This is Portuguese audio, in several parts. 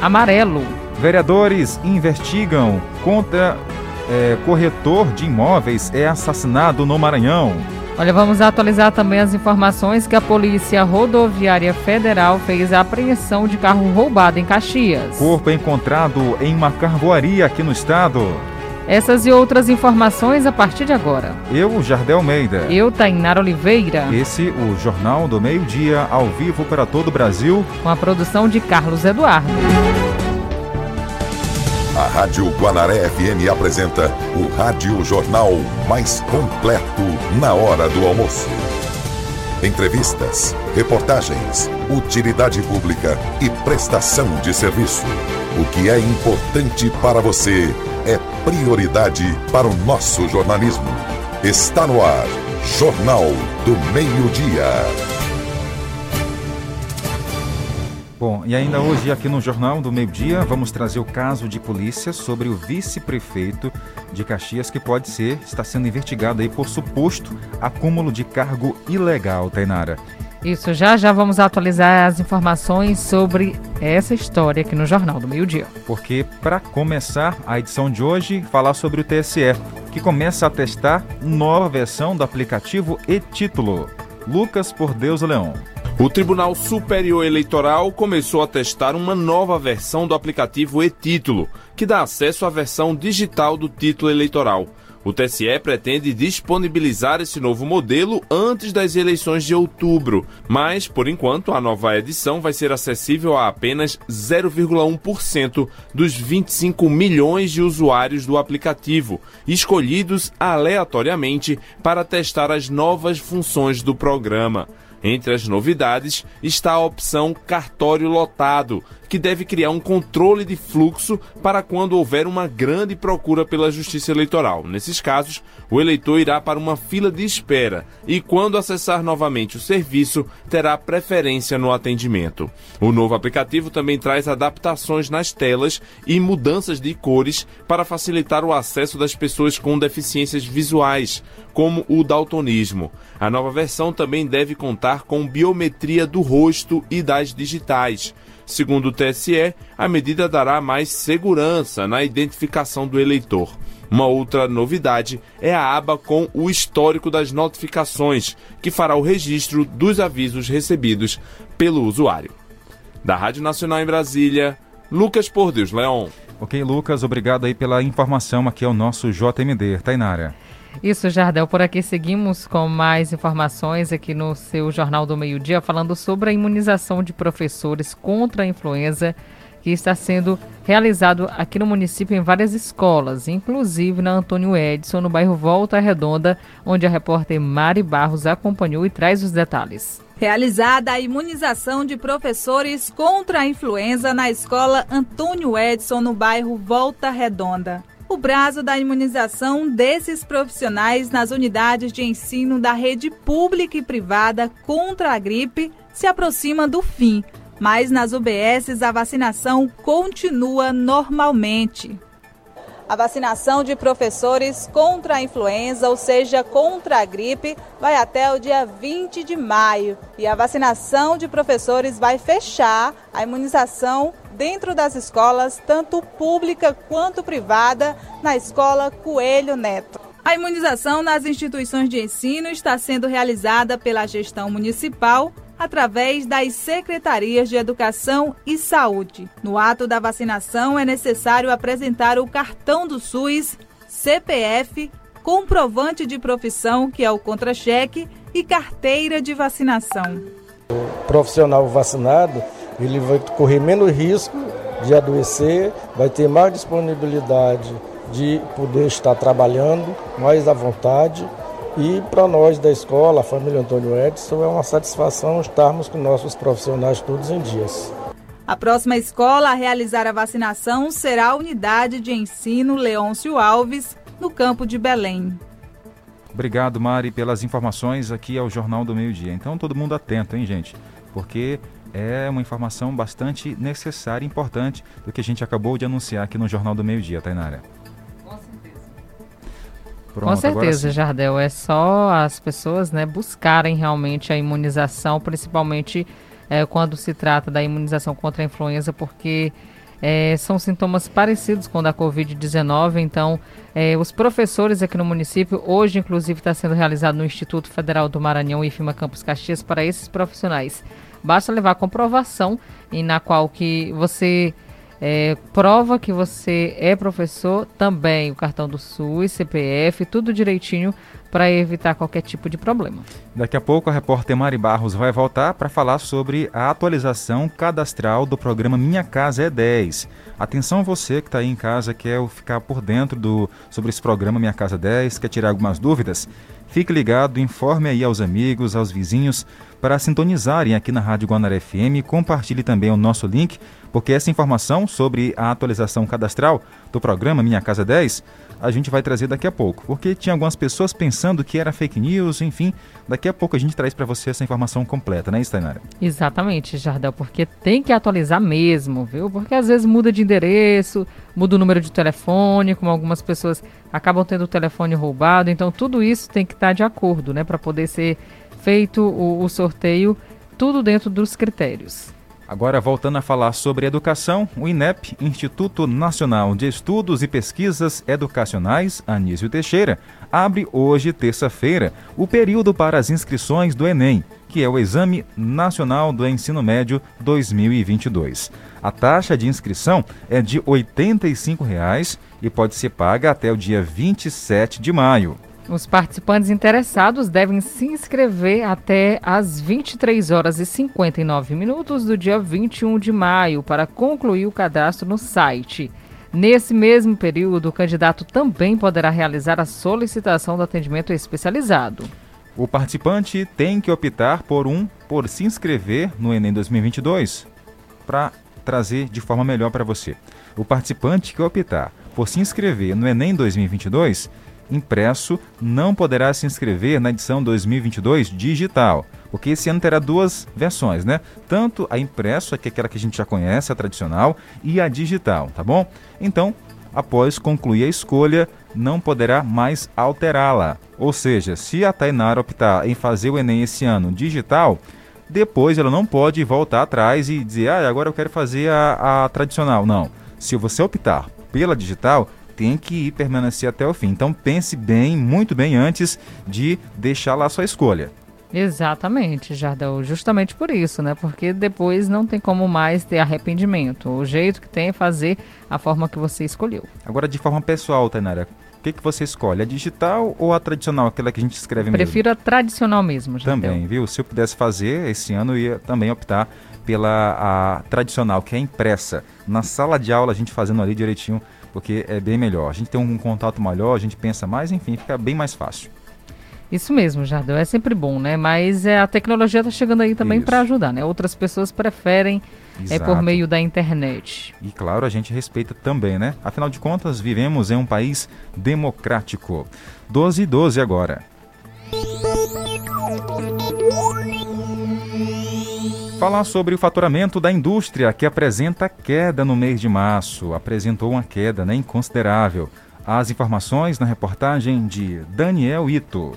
amarelo. Vereadores investigam contra é, corretor de imóveis é assassinado no Maranhão. Olha, vamos atualizar também as informações que a Polícia Rodoviária Federal fez a apreensão de carro roubado em Caxias. Corpo encontrado em uma carvoaria aqui no estado. Essas e outras informações a partir de agora. Eu, Jardel Almeida. Eu, Tainara Oliveira. Esse, o Jornal do Meio Dia, ao vivo para todo o Brasil. Com a produção de Carlos Eduardo. A Rádio Guanaré FM apresenta o Rádio Jornal mais completo na hora do almoço. Entrevistas, reportagens, utilidade pública e prestação de serviço. O que é importante para você prioridade para o nosso jornalismo. Está no ar, Jornal do Meio-Dia. Bom, e ainda hoje aqui no Jornal do Meio Dia vamos trazer o caso de polícia sobre o vice-prefeito de Caxias que pode ser, está sendo investigado aí por suposto acúmulo de cargo ilegal, Tainara. Isso, já já vamos atualizar as informações sobre essa história aqui no Jornal do Meio Dia. Porque para começar a edição de hoje, falar sobre o TSE, que começa a testar nova versão do aplicativo e-título. Lucas por Deus Leão. O Tribunal Superior Eleitoral começou a testar uma nova versão do aplicativo e-Título, que dá acesso à versão digital do título eleitoral. O TSE pretende disponibilizar esse novo modelo antes das eleições de outubro, mas, por enquanto, a nova edição vai ser acessível a apenas 0,1% dos 25 milhões de usuários do aplicativo, escolhidos aleatoriamente para testar as novas funções do programa. Entre as novidades está a opção cartório lotado, que deve criar um controle de fluxo para quando houver uma grande procura pela Justiça Eleitoral. Nesses casos, o eleitor irá para uma fila de espera e, quando acessar novamente o serviço, terá preferência no atendimento. O novo aplicativo também traz adaptações nas telas e mudanças de cores para facilitar o acesso das pessoas com deficiências visuais, como o daltonismo. A nova versão também deve contar com biometria do rosto e das digitais. Segundo o TSE, a medida dará mais segurança na identificação do eleitor. Uma outra novidade é a aba com o histórico das notificações, que fará o registro dos avisos recebidos pelo usuário. Da Rádio Nacional em Brasília, Lucas Por Deus Leão. Ok, Lucas, obrigado aí pela informação. Aqui é o nosso JMD. Tainara. Isso, Jardel. Por aqui seguimos com mais informações aqui no seu Jornal do Meio Dia, falando sobre a imunização de professores contra a influenza que está sendo realizado aqui no município em várias escolas, inclusive na Antônio Edson, no bairro Volta Redonda, onde a repórter Mari Barros acompanhou e traz os detalhes. Realizada a imunização de professores contra a influenza na escola Antônio Edson, no bairro Volta Redonda o prazo da imunização desses profissionais nas unidades de ensino da rede pública e privada contra a gripe se aproxima do fim, mas nas UBSs a vacinação continua normalmente. A vacinação de professores contra a influenza, ou seja, contra a gripe, vai até o dia 20 de maio. E a vacinação de professores vai fechar a imunização dentro das escolas, tanto pública quanto privada, na escola Coelho Neto. A imunização nas instituições de ensino está sendo realizada pela gestão municipal através das secretarias de Educação e Saúde. No ato da vacinação é necessário apresentar o cartão do SUS, CPF, comprovante de profissão, que é o contra-cheque, e carteira de vacinação. O profissional vacinado ele vai correr menos risco de adoecer, vai ter mais disponibilidade de poder estar trabalhando mais à vontade. E para nós da escola, a família Antônio Edson, é uma satisfação estarmos com nossos profissionais todos em dias. A próxima escola a realizar a vacinação será a unidade de ensino Leôncio Alves, no campo de Belém. Obrigado, Mari, pelas informações aqui ao Jornal do Meio Dia. Então, todo mundo atento, hein, gente? Porque é uma informação bastante necessária e importante do que a gente acabou de anunciar aqui no Jornal do Meio Dia, Tainara. Com certeza. Pronto, Com certeza, Jardel. É só as pessoas né, buscarem realmente a imunização, principalmente é, quando se trata da imunização contra a influenza, porque É, são sintomas parecidos com o da Covid-19, então é, os professores aqui no município, hoje inclusive está sendo realizado no Instituto Federal do Maranhão, IFMA Campos Caxias, para esses profissionais. Basta levar a comprovação e na qual que você é, prova que você é professor, também o cartão do SUS, CPF, tudo direitinho para evitar qualquer tipo de problema. Daqui a pouco a repórter Mari Barros vai voltar para falar sobre a atualização cadastral do programa Minha Casa é 10. Atenção você que está aí em casa, quer ficar por dentro do, sobre esse programa Minha Casa 10, quer tirar algumas dúvidas? Fique ligado, informe aí aos amigos, aos vizinhos, para sintonizarem aqui na Rádio Guanara FM. Compartilhe também o nosso link, porque essa informação sobre a atualização cadastral do programa Minha Casa 10 a gente vai trazer daqui a pouco, porque tinha algumas pessoas pensando que era fake news, enfim, daqui a pouco a gente traz para você essa informação completa, né, Stainara? Exatamente, Jardel, porque tem que atualizar mesmo, viu? Porque às vezes muda de endereço, muda o número de telefone, como algumas pessoas acabam tendo o telefone roubado, então tudo isso tem que estar de acordo, né, para poder ser feito o, o sorteio, tudo dentro dos critérios. Agora, voltando a falar sobre educação, o INEP, Instituto Nacional de Estudos e Pesquisas Educacionais, Anísio Teixeira, abre hoje, terça-feira, o período para as inscrições do Enem, que é o Exame Nacional do Ensino Médio 2022. A taxa de inscrição é de 85 reais e pode ser paga até o dia 27 de maio. Os participantes interessados devem se inscrever até às 23 horas e 59 minutos do dia 21 de maio para concluir o cadastro no site. Nesse mesmo período, o candidato também poderá realizar a solicitação do atendimento especializado. O participante tem que optar por um por se inscrever no Enem 2022 para trazer de forma melhor para você. O participante que optar por se inscrever no Enem 2022 impresso não poderá se inscrever na edição 2022 digital, porque esse ano terá duas versões, né? Tanto a impresso, que é aquela que a gente já conhece, a tradicional, e a digital, tá bom? Então, após concluir a escolha, não poderá mais alterá-la. Ou seja, se a Tainara optar em fazer o Enem esse ano digital, depois ela não pode voltar atrás e dizer, ah, agora eu quero fazer a, a tradicional. Não. Se você optar pela digital, tem que ir permanecer até o fim. Então pense bem, muito bem, antes de deixar lá a sua escolha. Exatamente, Jardel. Justamente por isso, né? Porque depois não tem como mais ter arrependimento. O jeito que tem é fazer a forma que você escolheu. Agora, de forma pessoal, Tainara, o que, que você escolhe? A digital ou a tradicional, aquela que a gente escreve Prefiro mesmo? a tradicional mesmo, Jardel. Também, viu? Se eu pudesse fazer esse ano, eu ia também optar pela a tradicional, que é impressa. Na sala de aula, a gente fazendo ali direitinho porque é bem melhor. A gente tem um contato maior, a gente pensa mais, enfim, fica bem mais fácil. Isso mesmo, Jardel, é sempre bom, né? Mas é, a tecnologia está chegando aí também para ajudar, né? Outras pessoas preferem é por meio da internet. E claro, a gente respeita também, né? Afinal de contas, vivemos em um país democrático. 12 e 12 agora. Falar sobre o faturamento da indústria, que apresenta queda no mês de março. Apresentou uma queda né, inconsiderável. As informações na reportagem de Daniel Ito.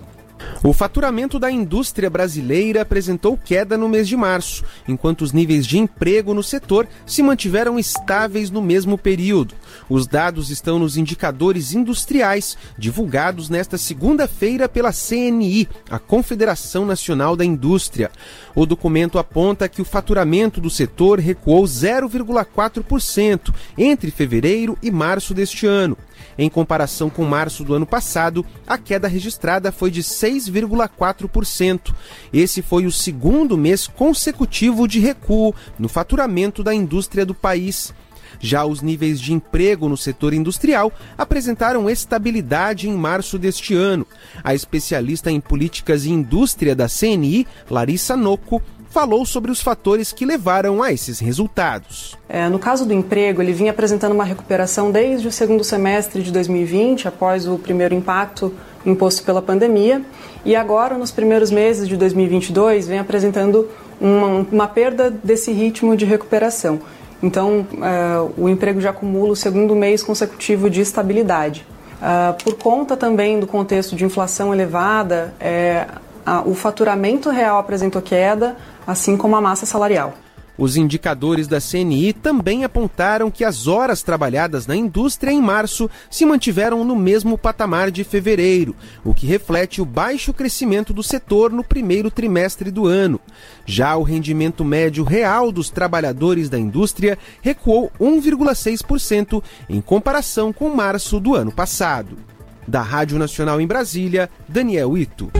O faturamento da indústria brasileira apresentou queda no mês de março, enquanto os níveis de emprego no setor se mantiveram estáveis no mesmo período. Os dados estão nos indicadores industriais, divulgados nesta segunda-feira pela CNI, a Confederação Nacional da Indústria. O documento aponta que o faturamento do setor recuou 0,4% entre fevereiro e março deste ano. Em comparação com março do ano passado, a queda registrada foi de 6,4%. Esse foi o segundo mês consecutivo de recuo no faturamento da indústria do país. Já os níveis de emprego no setor industrial apresentaram estabilidade em março deste ano. A especialista em políticas e indústria da CNI, Larissa Noco, falou sobre os fatores que levaram a esses resultados. É, no caso do emprego, ele vinha apresentando uma recuperação desde o segundo semestre de 2020, após o primeiro impacto imposto pela pandemia, e agora, nos primeiros meses de 2022, vem apresentando uma, uma perda desse ritmo de recuperação. Então, é, o emprego já acumula o segundo mês consecutivo de estabilidade. Uh, por conta também do contexto de inflação elevada, é, a, o faturamento real apresentou queda, assim como a massa salarial. Os indicadores da CNI também apontaram que as horas trabalhadas na indústria em março se mantiveram no mesmo patamar de fevereiro, o que reflete o baixo crescimento do setor no primeiro trimestre do ano. Já o rendimento médio real dos trabalhadores da indústria recuou 1,6% em comparação com março do ano passado. Da Rádio Nacional em Brasília, Daniel Ito.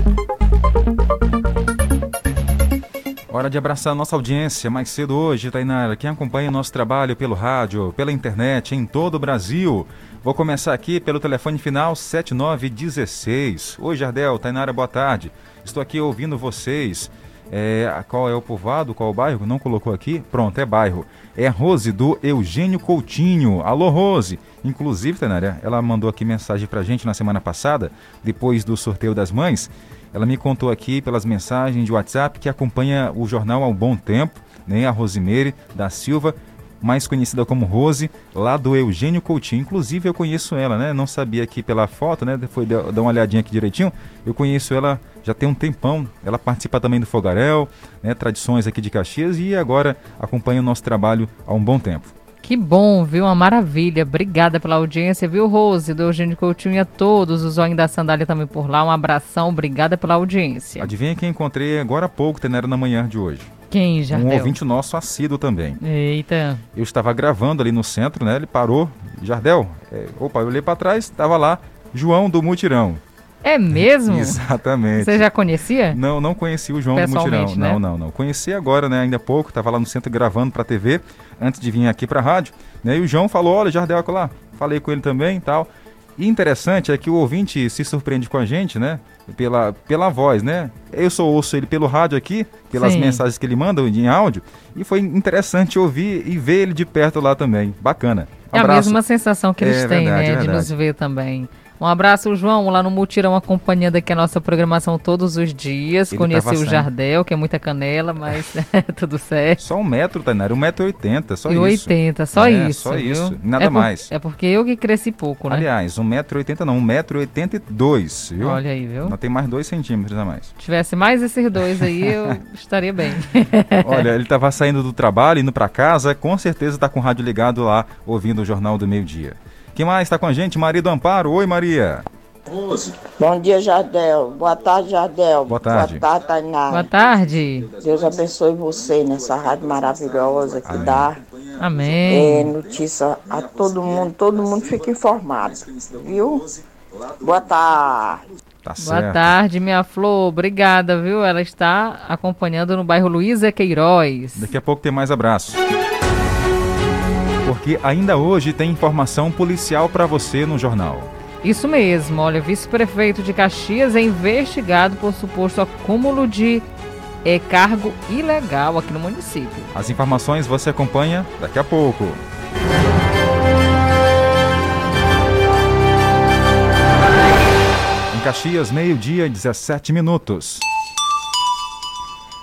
Hora de abraçar nossa audiência mais cedo hoje, Tainara. Quem acompanha o nosso trabalho pelo rádio, pela internet, em todo o Brasil. Vou começar aqui pelo telefone final 7916. Oi, Jardel, Tainara, boa tarde. Estou aqui ouvindo vocês. É, qual é o povoado, qual é o bairro? Não colocou aqui? Pronto, é bairro. É Rose do Eugênio Coutinho. Alô, Rose. Inclusive, Tainara, ela mandou aqui mensagem pra gente na semana passada, depois do sorteio das mães. Ela me contou aqui pelas mensagens de WhatsApp que acompanha o jornal há um bom tempo, né? A Rosimeire da Silva, mais conhecida como Rose, lá do Eugênio Coutinho. Inclusive eu conheço ela, né? Não sabia aqui pela foto, né? Foi dar uma olhadinha aqui direitinho. Eu conheço ela já tem um tempão. Ela participa também do Fogaréu, né? Tradições aqui de Caxias e agora acompanha o nosso trabalho há um bom tempo. Que bom, viu? Uma maravilha. Obrigada pela audiência, viu, Rose, do Eugênio Coutinho e a todos, os Zóio da Sandália também por lá. Um abração, obrigada pela audiência. Adivinha quem encontrei agora há pouco, Tenera, na manhã de hoje? Quem? Um ouvinte nosso assíduo também. Eita. Eu estava gravando ali no centro, né? Ele parou. Jardel, é, opa, eu olhei para trás, estava lá João do Mutirão. É mesmo? Exatamente. Você já conhecia? Não, não conheci o João do Mutirão. Né? Não, não, não. Conheci agora, né? Ainda há pouco, estava lá no centro gravando para a TV, antes de vir aqui para a rádio. Né? E o João falou: olha, Jardel, lá. Falei com ele também e tal. E interessante é que o ouvinte se surpreende com a gente, né? Pela, pela voz, né? Eu só ouço ele pelo rádio aqui, pelas Sim. mensagens que ele manda em áudio, e foi interessante ouvir e ver ele de perto lá também. Bacana. Um é a mesma sensação que eles é, têm, verdade, né? É de nos ver também. Um abraço, João, lá no Mutirão, acompanhando aqui a nossa programação todos os dias. Ele Conheci o Jardel, que é muita canela, mas é tudo certo. Só um metro, Tainara, um metro e oitenta, só e isso. oitenta, só é, isso. Só viu? isso, nada é por, mais. É porque eu que cresci pouco, né? Aliás, um metro e oitenta não, um metro e oitenta e dois, viu? Olha aí, viu? Não tem mais dois centímetros a mais. Se tivesse mais esses dois aí, eu estaria bem. Olha, ele estava saindo do trabalho, indo para casa, com certeza está com o rádio ligado lá, ouvindo o Jornal do Meio Dia. Quem mais está com a gente? Maria do Amparo. Oi, Maria. Bom dia, Jardel. Boa tarde, Jardel. Boa tarde. Boa tarde, Tainara. Boa tarde. Deus abençoe você nessa rádio maravilhosa que Amém. dá. Amém. É, notícia a todo mundo, todo mundo fica informado, viu? Boa tarde. Tá Boa tarde, minha flor. Obrigada, viu? Ela está acompanhando no bairro Luísa Queiroz. Daqui a pouco tem mais abraços. Porque ainda hoje tem informação policial para você no jornal. Isso mesmo, olha, vice-prefeito de Caxias é investigado por suposto acúmulo de é, cargo ilegal aqui no município. As informações você acompanha daqui a pouco. Em Caxias, meio-dia e 17 minutos.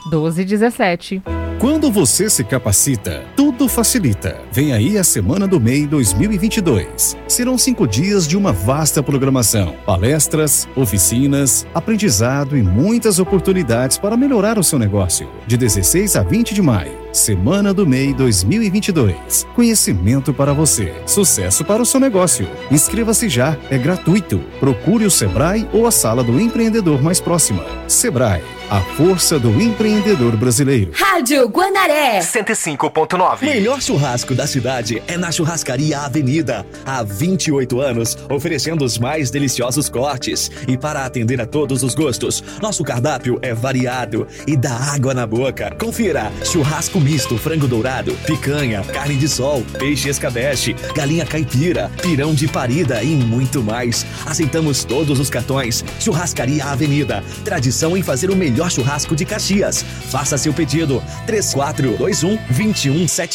12 e 17. Quando você se capacita, tudo facilita. Vem aí a Semana do MEI 2022. Serão cinco dias de uma vasta programação: palestras, oficinas, aprendizado e muitas oportunidades para melhorar o seu negócio. De 16 a 20 de maio. Semana do MEI 2022. Conhecimento para você. Sucesso para o seu negócio. Inscreva-se já, é gratuito. Procure o Sebrae ou a sala do empreendedor mais próxima. Sebrae, a força do empreendedor brasileiro. Rádio Guanaré 105.9. Melhor churrasco da cidade é na Churrascaria Avenida. Há 28 anos, oferecendo os mais deliciosos cortes. E para atender a todos os gostos, nosso cardápio é variado e dá água na boca. Confira: churrasco misto, frango dourado, picanha, carne de sol, peixe escabeche, galinha caipira, pirão de parida e muito mais. Aceitamos todos os cartões. Churrascaria Avenida. Tradição em fazer o melhor churrasco de Caxias. Faça seu pedido. 3421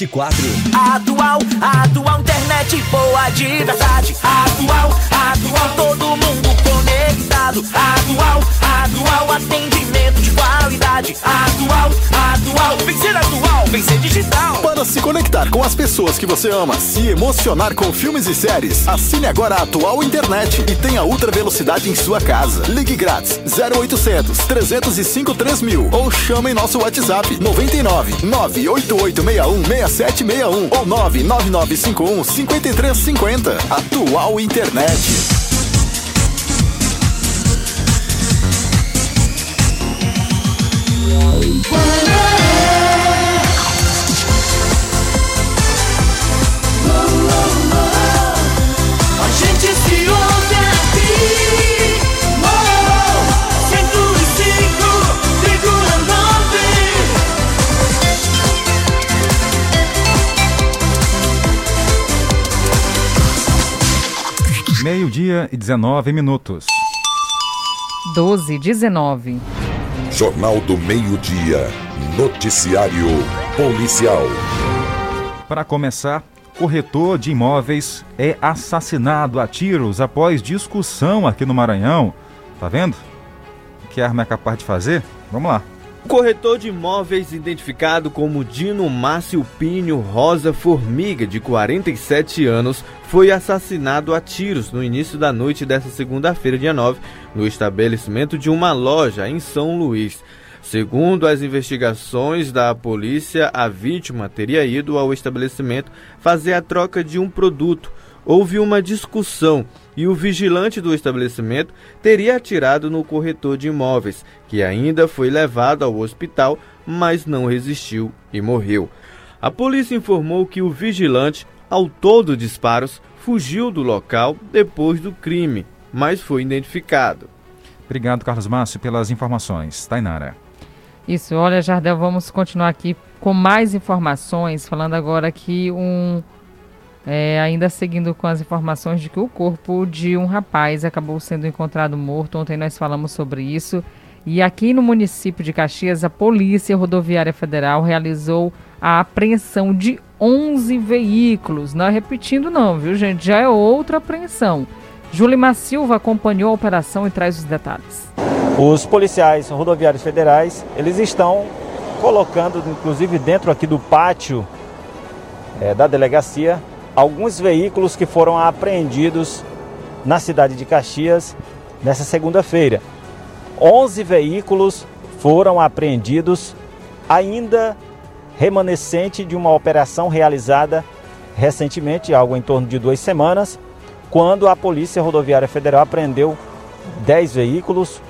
2174. Atual, atual internet boa de verdade. Atual, atual todo mundo conectado. Atual, atual atendimento de qualidade. Atual, atual, vem ser atual, vem ser digital. Para se conectar com as pessoas que você ama, se emocionar com filmes e séries, assine agora a atual internet e tenha ultra velocidade em sua casa. Ligue grátis 0800 305 3000 ou chame em nosso WhatsApp 99 98861 6761 ou 99951 5350. Atual internet. Meio-dia e 19 minutos. 12, 19. Jornal do Meio-Dia. Noticiário Policial. Para começar, corretor de imóveis é assassinado a tiros após discussão aqui no Maranhão. Tá vendo? O que a arma é capaz de fazer? Vamos lá. Corretor de imóveis, identificado como Dino Márcio Pinho Rosa Formiga, de 47 anos, foi assassinado a tiros no início da noite desta segunda-feira, dia 9, no estabelecimento de uma loja em São Luís. Segundo as investigações da polícia, a vítima teria ido ao estabelecimento fazer a troca de um produto. Houve uma discussão e o vigilante do estabelecimento teria atirado no corretor de imóveis, que ainda foi levado ao hospital, mas não resistiu e morreu. A polícia informou que o vigilante, autor dos disparos, fugiu do local depois do crime, mas foi identificado. Obrigado, Carlos Márcio, pelas informações. Tainara. Isso, olha, Jardel, vamos continuar aqui com mais informações, falando agora que um é, ainda seguindo com as informações de que o corpo de um rapaz acabou sendo encontrado morto. Ontem nós falamos sobre isso. E aqui no município de Caxias, a Polícia Rodoviária Federal realizou a apreensão de 11 veículos. Não é repetindo, não, viu, gente? Já é outra apreensão. Julimar Silva acompanhou a operação e traz os detalhes. Os policiais rodoviários federais, eles estão colocando, inclusive dentro aqui do pátio é, da delegacia, alguns veículos que foram apreendidos na cidade de Caxias nessa segunda-feira. 11 veículos foram apreendidos, ainda remanescente de uma operação realizada recentemente, algo em torno de duas semanas, quando a Polícia Rodoviária Federal apreendeu 10 veículos.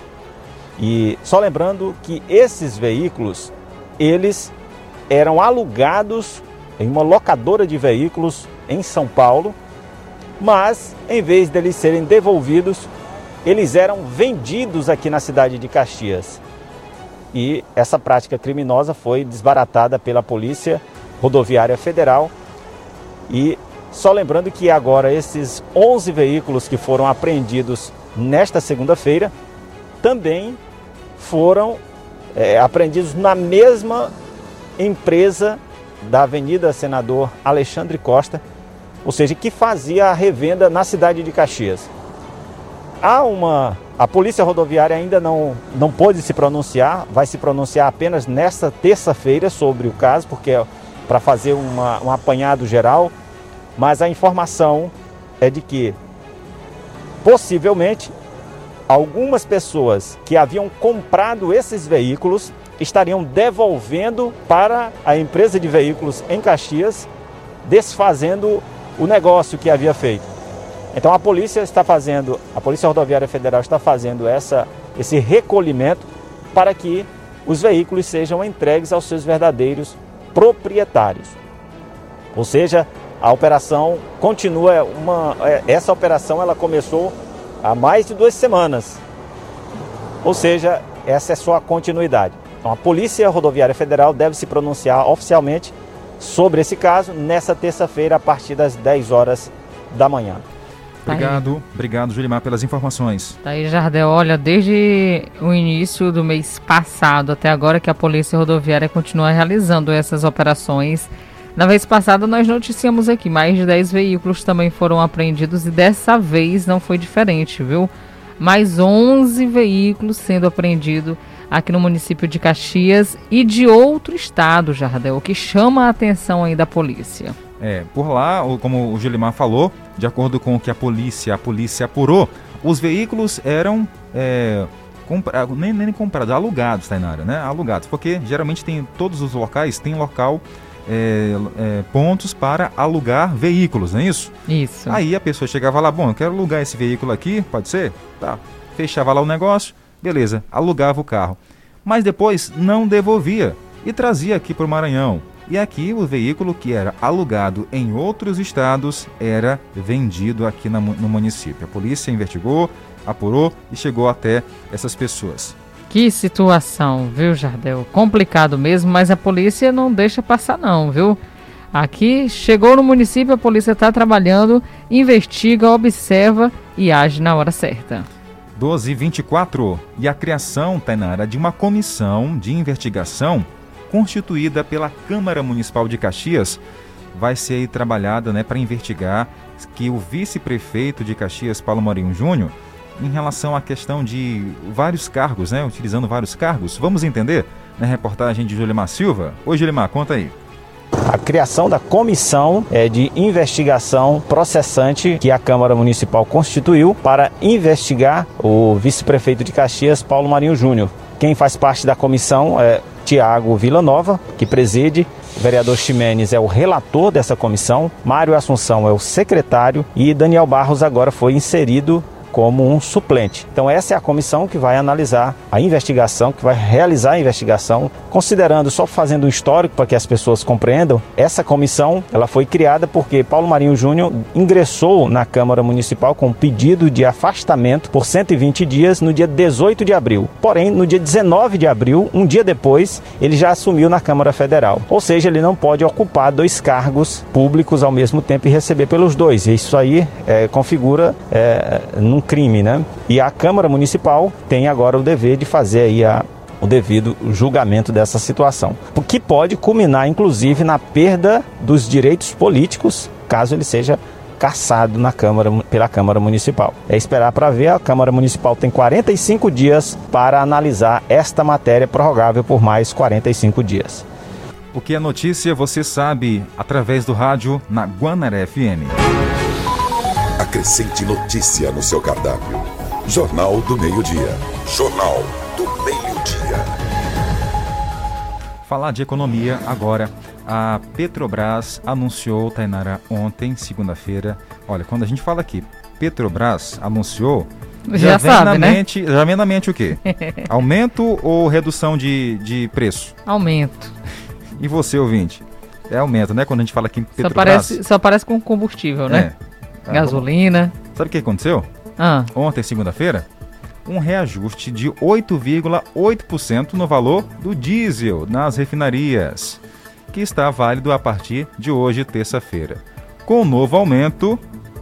E só lembrando que esses veículos, eles eram alugados em uma locadora de veículos em São Paulo, mas em vez deles serem devolvidos, eles eram vendidos aqui na cidade de Caxias. E essa prática criminosa foi desbaratada pela Polícia Rodoviária Federal. E só lembrando que agora esses 11 veículos que foram apreendidos nesta segunda-feira também foram é, apreendidos na mesma empresa da Avenida Senador Alexandre Costa, ou seja, que fazia a revenda na cidade de Caxias. Há uma. A Polícia Rodoviária ainda não, não pôde se pronunciar, vai se pronunciar apenas nesta terça-feira sobre o caso, porque é para fazer uma, um apanhado geral, mas a informação é de que possivelmente algumas pessoas que haviam comprado esses veículos estariam devolvendo para a empresa de veículos em Caxias, desfazendo o negócio que havia feito. Então a polícia está fazendo, a Polícia Rodoviária Federal está fazendo essa, esse recolhimento para que os veículos sejam entregues aos seus verdadeiros proprietários. Ou seja, a operação continua uma, é, essa operação ela começou há mais de duas semanas. Ou seja, essa é só a continuidade. Então a Polícia Rodoviária Federal deve se pronunciar oficialmente sobre esse caso nessa terça-feira a partir das 10 horas da manhã. Tá obrigado, obrigado, Julimar, pelas informações. Tá aí, Jardel. Olha, desde o início do mês passado até agora que a Polícia Rodoviária continua realizando essas operações. Na vez passada nós noticiamos aqui, mais de 10 veículos também foram apreendidos e dessa vez não foi diferente, viu? Mais 11 veículos sendo apreendidos aqui no município de Caxias e de outro estado, Jardel, que chama a atenção aí da polícia. É, por lá, como o Gilimar falou, de acordo com o que a polícia, a polícia apurou, os veículos eram é, compra, nem, nem comprados, alugados, Tainara, né? Alugados, porque geralmente tem todos os locais tem local é, é, pontos para alugar veículos, não é isso? Isso. Aí a pessoa chegava lá, bom, eu quero alugar esse veículo aqui, pode ser? Tá. Fechava lá o negócio, beleza, alugava o carro. Mas depois não devolvia e trazia aqui para o Maranhão. E aqui o veículo que era alugado em outros estados era vendido aqui no município. A polícia investigou, apurou e chegou até essas pessoas. Que situação, viu, Jardel? Complicado mesmo, mas a polícia não deixa passar não, viu? Aqui chegou no município, a polícia está trabalhando, investiga, observa e age na hora certa. 12 e 24 a criação, Tainara, de uma comissão de investigação constituída pela Câmara Municipal de Caxias vai ser trabalhada né, para investigar que o vice-prefeito de Caxias, Paulo Morinho Júnior, em relação à questão de vários cargos, né? Utilizando vários cargos. Vamos entender na reportagem de Julimar Silva. Oi, Julimar, conta aí a criação da comissão é, de investigação processante que a Câmara Municipal constituiu para investigar o vice-prefeito de Caxias, Paulo Marinho Júnior. Quem faz parte da comissão é Tiago Villanova, que preside. O vereador Ximenes é o relator dessa comissão, Mário Assunção é o secretário e Daniel Barros agora foi inserido como um suplente. Então essa é a comissão que vai analisar a investigação, que vai realizar a investigação, considerando só fazendo um histórico para que as pessoas compreendam, essa comissão, ela foi criada porque Paulo Marinho Júnior ingressou na Câmara Municipal com um pedido de afastamento por 120 dias no dia 18 de abril. Porém, no dia 19 de abril, um dia depois, ele já assumiu na Câmara Federal. Ou seja, ele não pode ocupar dois cargos públicos ao mesmo tempo e receber pelos dois. Isso aí é, configura é, num crime, né? E a Câmara Municipal tem agora o dever de fazer aí a, o devido julgamento dessa situação, o que pode culminar inclusive na perda dos direitos políticos, caso ele seja caçado na Câmara, pela Câmara Municipal. É esperar para ver, a Câmara Municipal tem 45 dias para analisar esta matéria prorrogável por mais 45 dias. O que é notícia você sabe através do rádio na Guanaré FM. Acrescente notícia no seu cardápio. Jornal do Meio-Dia. Jornal do Meio-Dia. Falar de economia agora. A Petrobras anunciou, Tainara, ontem, segunda-feira. Olha, quando a gente fala aqui, Petrobras anunciou. Já, já sabe, né? mente, Já vem na mente o quê? Aumento ou redução de, de preço? Aumento. E você, ouvinte? É aumento, né? Quando a gente fala aqui em Petrobras. Só parece, só parece com combustível, né? É. Ah, Gasolina. Sabe o que aconteceu? Ah. Ontem, segunda-feira, um reajuste de 8,8% no valor do diesel nas refinarias, que está válido a partir de hoje, terça-feira. Com o novo aumento,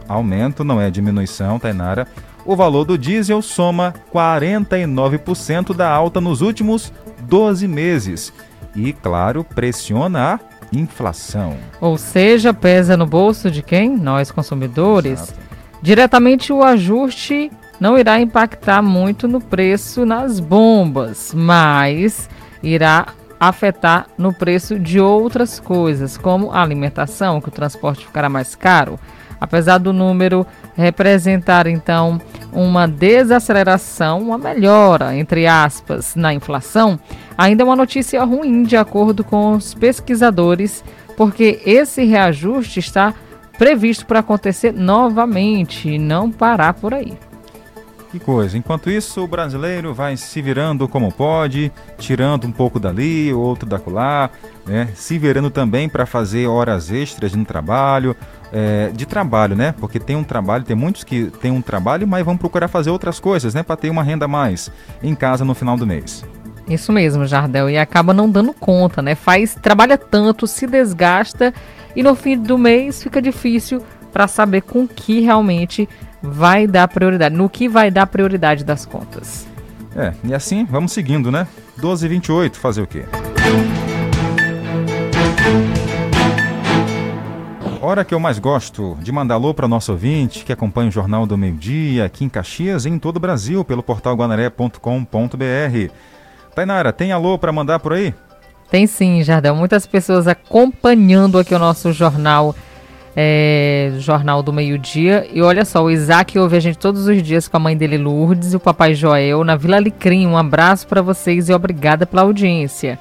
aumento não é diminuição, Tainara, o valor do diesel soma 49% da alta nos últimos 12 meses. E, claro, pressiona a inflação. Ou seja, pesa no bolso de quem? Nós consumidores. Exato. Diretamente o ajuste não irá impactar muito no preço nas bombas, mas irá afetar no preço de outras coisas, como a alimentação, que o transporte ficará mais caro. Apesar do número representar então uma desaceleração, uma melhora, entre aspas, na inflação, ainda é uma notícia ruim, de acordo com os pesquisadores, porque esse reajuste está previsto para acontecer novamente e não parar por aí. Que coisa. Enquanto isso, o brasileiro vai se virando como pode, tirando um pouco dali, outro da colar, né? se virando também para fazer horas extras no trabalho, é, de trabalho, né? Porque tem um trabalho, tem muitos que têm um trabalho, mas vão procurar fazer outras coisas, né? Para ter uma renda a mais em casa no final do mês. Isso mesmo, Jardel, e acaba não dando conta, né? Faz, trabalha tanto, se desgasta e no fim do mês fica difícil para saber com que realmente vai dar prioridade, no que vai dar prioridade das contas. É, e assim vamos seguindo, né? 12 e 28, fazer o quê? Hora que eu mais gosto de mandar alô para nosso ouvinte que acompanha o Jornal do Meio Dia aqui em Caxias e em todo o Brasil pelo portal guanaré.com.br. Tainara, tem alô para mandar por aí? Tem sim, Jardel. Muitas pessoas acompanhando aqui o nosso jornal, é, Jornal do Meio Dia. E olha só, o Isaac ouve a gente todos os dias com a mãe dele, Lourdes, e o papai Joel, na Vila Alecrim. Um abraço para vocês e obrigada pela audiência.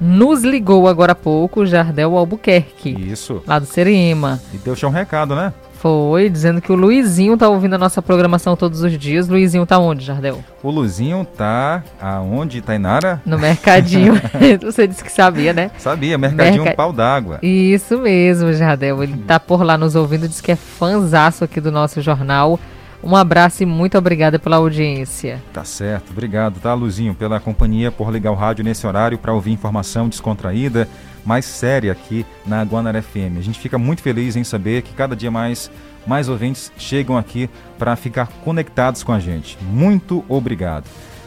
Nos ligou agora há pouco Jardel Albuquerque. Isso. Lá do Serema. E deu um recado, né? Foi, dizendo que o Luizinho tá ouvindo a nossa programação todos os dias. Luizinho tá onde, Jardel? O Luizinho tá aonde, Tainara? No mercadinho. Você disse que sabia, né? Sabia, mercadinho Merca... pau d'água. Isso mesmo, Jardel. Ele tá por lá nos ouvindo, diz que é fanzaço aqui do nosso jornal. Um abraço e muito obrigada pela audiência. Tá certo, obrigado, tá, Luzinho, pela companhia, por ligar o rádio nesse horário para ouvir informação descontraída, mais séria aqui na Guanara FM. A gente fica muito feliz em saber que cada dia mais, mais ouvintes chegam aqui para ficar conectados com a gente. Muito obrigado.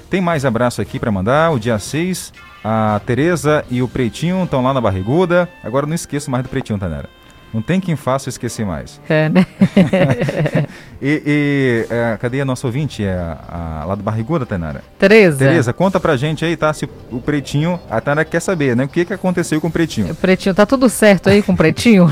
Tem mais abraço aqui para mandar. O dia 6, a Tereza e o Pretinho estão lá na Barriguda. Agora não esqueço mais do Pretinho, Tanera. Não tem quem faça esquecer mais. É, né? e, e é, cadê a nossa ouvinte? É a, a, lá do Barriguda, Tainara? Tereza. Tereza, conta pra gente aí, tá? Se o Pretinho, a Tainara quer saber, né? O que, que aconteceu com o Pretinho? O Pretinho, tá tudo certo aí com o Pretinho?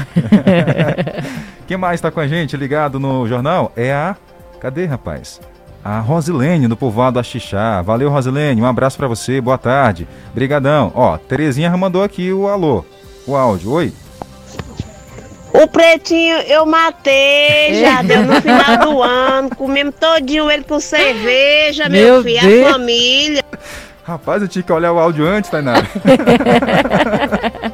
Quem mais tá com a gente ligado no jornal? É a... Cadê, rapaz? A Rosilene, do povoado Axixá. Valeu, Rosilene. Um abraço para você. Boa tarde. Brigadão. Ó, Terezinha mandou aqui o alô. O áudio. Oi. O pretinho eu matei, já deu no final do ano. Comemos todinho ele com cerveja, meu, meu filho, Deus. a família. Rapaz, eu tinha que olhar o áudio antes, Tainara.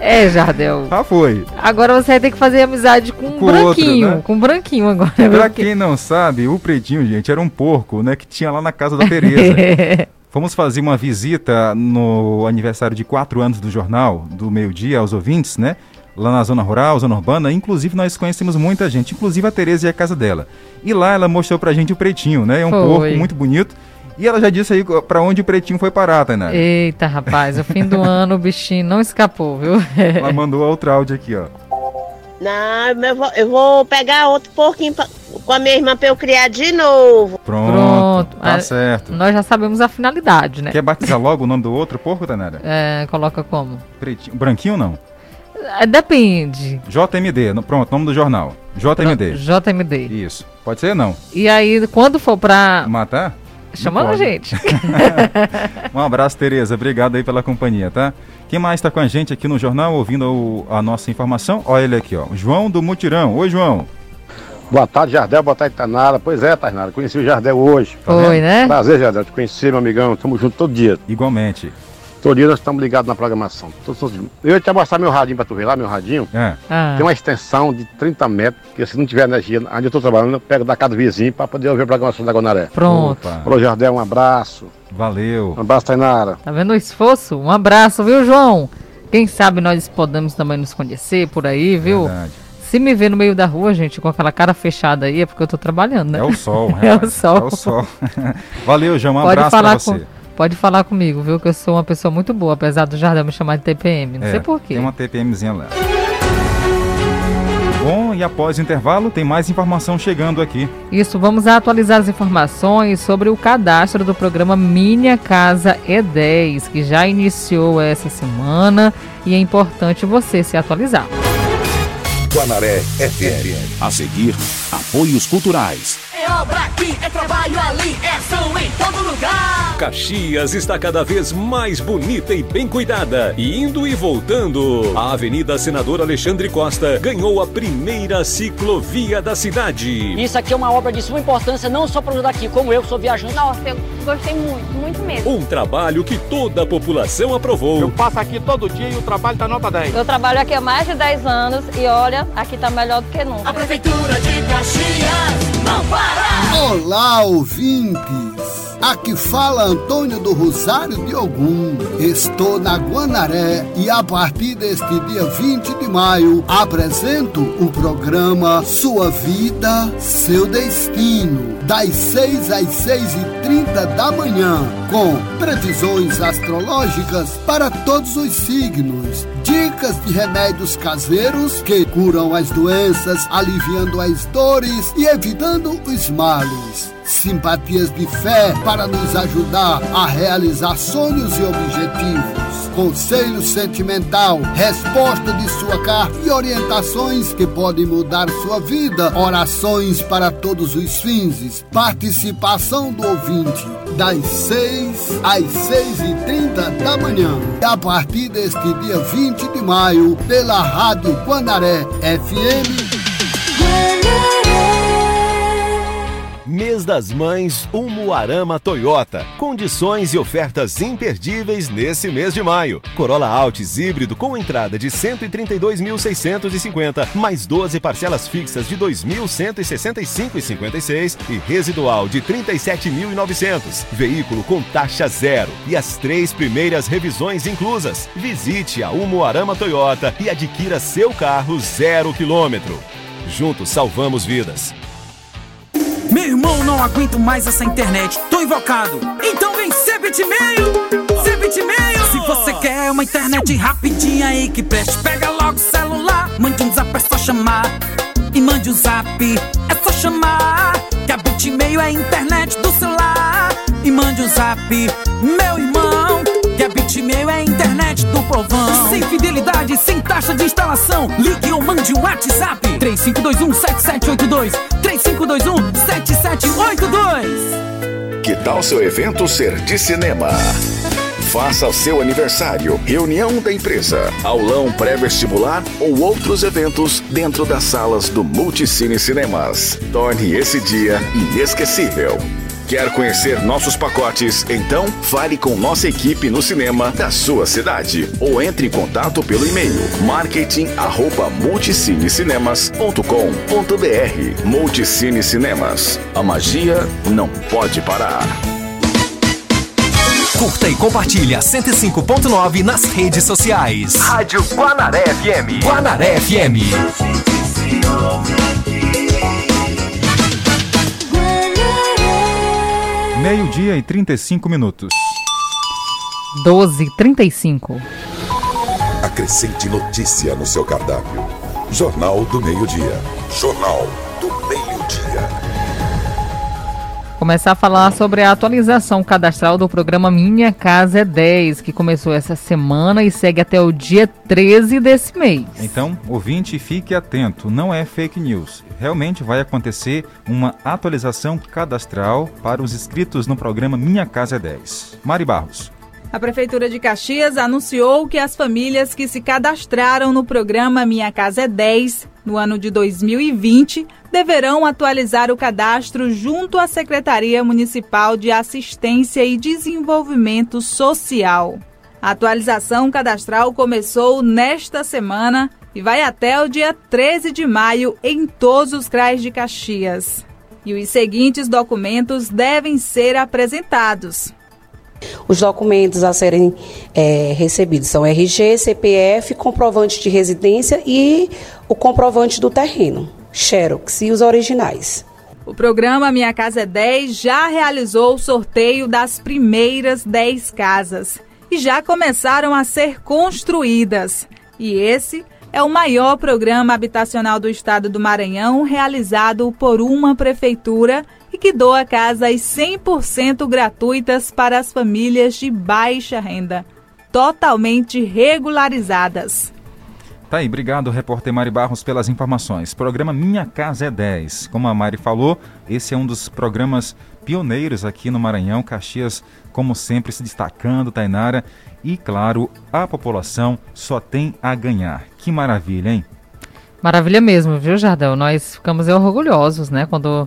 é, Jardel. Ah, foi. Agora você vai ter que fazer amizade com, com um branquinho. Outro, né? Com um branquinho agora. Pra quem não sabe, o pretinho, gente, era um porco, né? Que tinha lá na casa da Tereza. Fomos fazer uma visita no aniversário de quatro anos do jornal, do meio-dia, aos ouvintes, né? Lá na zona rural, zona urbana. Inclusive, nós conhecemos muita gente, inclusive a Tereza e a casa dela. E lá ela mostrou pra gente o pretinho, né? É um foi. porco muito bonito. E ela já disse aí para onde o pretinho foi parar, Tainá. Eita, rapaz, o fim do ano o bichinho não escapou, viu? ela mandou outro áudio aqui, ó. Não, eu vou, eu vou pegar outro porquinho pra, com a minha irmã pra eu criar de novo. Pronto, Pronto. tá a, certo. Nós já sabemos a finalidade, né? Quer batizar logo o nome do outro porco, Tainara? É, coloca como? Pretinho. Branquinho não? É, depende. JMD, pronto, nome do jornal. JMD. JMD. Isso. Pode ser não. E aí, quando for pra. Matar? Chamando a gente. um abraço, Tereza. Obrigado aí pela companhia, tá? Quem mais está com a gente aqui no jornal, ouvindo o, a nossa informação? Olha ele aqui, ó. João do Mutirão. Oi, João. Boa tarde, Jardel. Boa tarde, Tanara. Pois é, Tanara. Conheci o Jardel hoje. Tá Oi, né? Prazer, Jardel, te conhecer, meu amigão. Tamo junto todo dia. Igualmente. Todo dia nós estamos ligados na programação. Eu ia te mostrar meu radinho para tu ver lá, meu radinho. É. Ah. Tem uma extensão de 30 metros, que se não tiver energia, onde eu estou trabalhando, eu pego da casa do vizinho para poder ouvir a programação da Gonaré. Pronto. Alô, Jardel, um abraço. Valeu. Um abraço, Tainara. Tá vendo o esforço? Um abraço, viu, João? Quem sabe nós podemos também nos conhecer por aí, viu? Verdade. Se me ver no meio da rua, gente, com aquela cara fechada aí, é porque eu tô trabalhando, né? É o sol, é, é o sol. É o sol. Valeu, João. Um Pode abraço pra você. Com... Pode falar comigo, viu? Que eu sou uma pessoa muito boa, apesar do Jardel me chamar de TPM. Não é, sei porquê. Tem uma TPMzinha lá. Bom, e após o intervalo, tem mais informação chegando aqui. Isso, vamos atualizar as informações sobre o cadastro do programa Minha Casa E10, que já iniciou essa semana e é importante você se atualizar. Guanaré FM. A seguir, apoios culturais. É obra aqui, é trabalho ali, é ação em todo lugar. Caxias está cada vez mais bonita e bem cuidada. Indo e voltando. A Avenida Senador Alexandre Costa ganhou a primeira ciclovia da cidade. Isso aqui é uma obra de suma importância, não só para os daqui, como eu sou viajante. Nossa, eu gostei muito, muito mesmo. Um trabalho que toda a população aprovou. Eu passo aqui todo dia e o trabalho tá nota 10. Eu trabalho aqui há mais de 10 anos e olha, aqui tá melhor do que nunca. A Prefeitura de Caxias não! Olá, ouvintes! Aqui fala Antônio do Rosário de Ogum. Estou na Guanaré e a partir deste dia 20 de maio apresento o programa Sua Vida, Seu Destino, das 6 às 6 e 30 da manhã, com previsões astrológicas para todos os signos dicas de remédios caseiros que curam as doenças, aliviando as dores e evitando os males simpatias de fé para nos ajudar a realizar sonhos e objetivos. Conselho sentimental, resposta de sua carta e orientações que podem mudar sua vida. Orações para todos os fins. Participação do ouvinte das 6 às 6 e 30 da manhã. E a partir deste dia 20 de maio, pela Rádio Guanaré FM Mês das Mães Umuarama Toyota. Condições e ofertas imperdíveis nesse mês de maio. Corolla Altis híbrido com entrada de 132.650, mais 12 parcelas fixas de 2.165,56 e residual de 37.900. Veículo com taxa zero e as três primeiras revisões inclusas. Visite a Umuarama Toyota e adquira seu carro zero quilômetro. Juntos salvamos vidas. Meu irmão, não aguento mais essa internet, tô invocado. Então vem ser bitmail, ser bitmail. Se você quer uma internet rapidinha aí que preste, pega logo o celular, mande um zap, é só chamar. E mande um zap, é só chamar. Que a bitmail é a internet do celular. E mande um zap, meu irmão. A bitmail é a internet do povão. Sem fidelidade, sem taxa de instalação. Ligue ou mande um WhatsApp. 3521 7782 3521 7782 Que tal seu evento ser de cinema? Faça seu aniversário, reunião da empresa, aulão pré-vestibular ou outros eventos dentro das salas do Multicine Cinemas. Torne esse dia inesquecível. Quer conhecer nossos pacotes? Então fale com nossa equipe no cinema da sua cidade ou entre em contato pelo e-mail marketing@multicinecinemas.com.br. Multicine Cinemas. A magia não pode parar. Curta e compartilha 105.9 nas redes sociais. Rádio Guanaré FM. Guanaré FM. Meio-dia e 35 minutos. 12 35 Acrescente notícia no seu cardápio. Jornal do Meio-Dia. Jornal do Meio-Dia. Começar a falar sobre a atualização cadastral do programa Minha Casa é 10, que começou essa semana e segue até o dia 13 desse mês. Então, ouvinte, fique atento, não é fake news. Realmente vai acontecer uma atualização cadastral para os inscritos no programa Minha Casa é 10. Mari Barros. A Prefeitura de Caxias anunciou que as famílias que se cadastraram no programa Minha Casa é 10 no ano de 2020 deverão atualizar o cadastro junto à Secretaria Municipal de Assistência e Desenvolvimento Social. A atualização cadastral começou nesta semana e vai até o dia 13 de maio em todos os CRAs de Caxias. E os seguintes documentos devem ser apresentados: os documentos a serem é, recebidos são RG, CPF, comprovante de residência e o comprovante do terreno, Xerox e os originais. O programa Minha Casa é 10 já realizou o sorteio das primeiras 10 casas e já começaram a ser construídas. E esse é o maior programa habitacional do estado do Maranhão realizado por uma prefeitura e que doa casas 100% gratuitas para as famílias de baixa renda, totalmente regularizadas. Tá aí, obrigado, repórter Mari Barros, pelas informações. Programa Minha Casa é 10. Como a Mari falou, esse é um dos programas pioneiros aqui no Maranhão. Caxias, como sempre, se destacando, Tainara. E, claro, a população só tem a ganhar. Que maravilha, hein? Maravilha mesmo, viu, Jardel? Nós ficamos orgulhosos, né, quando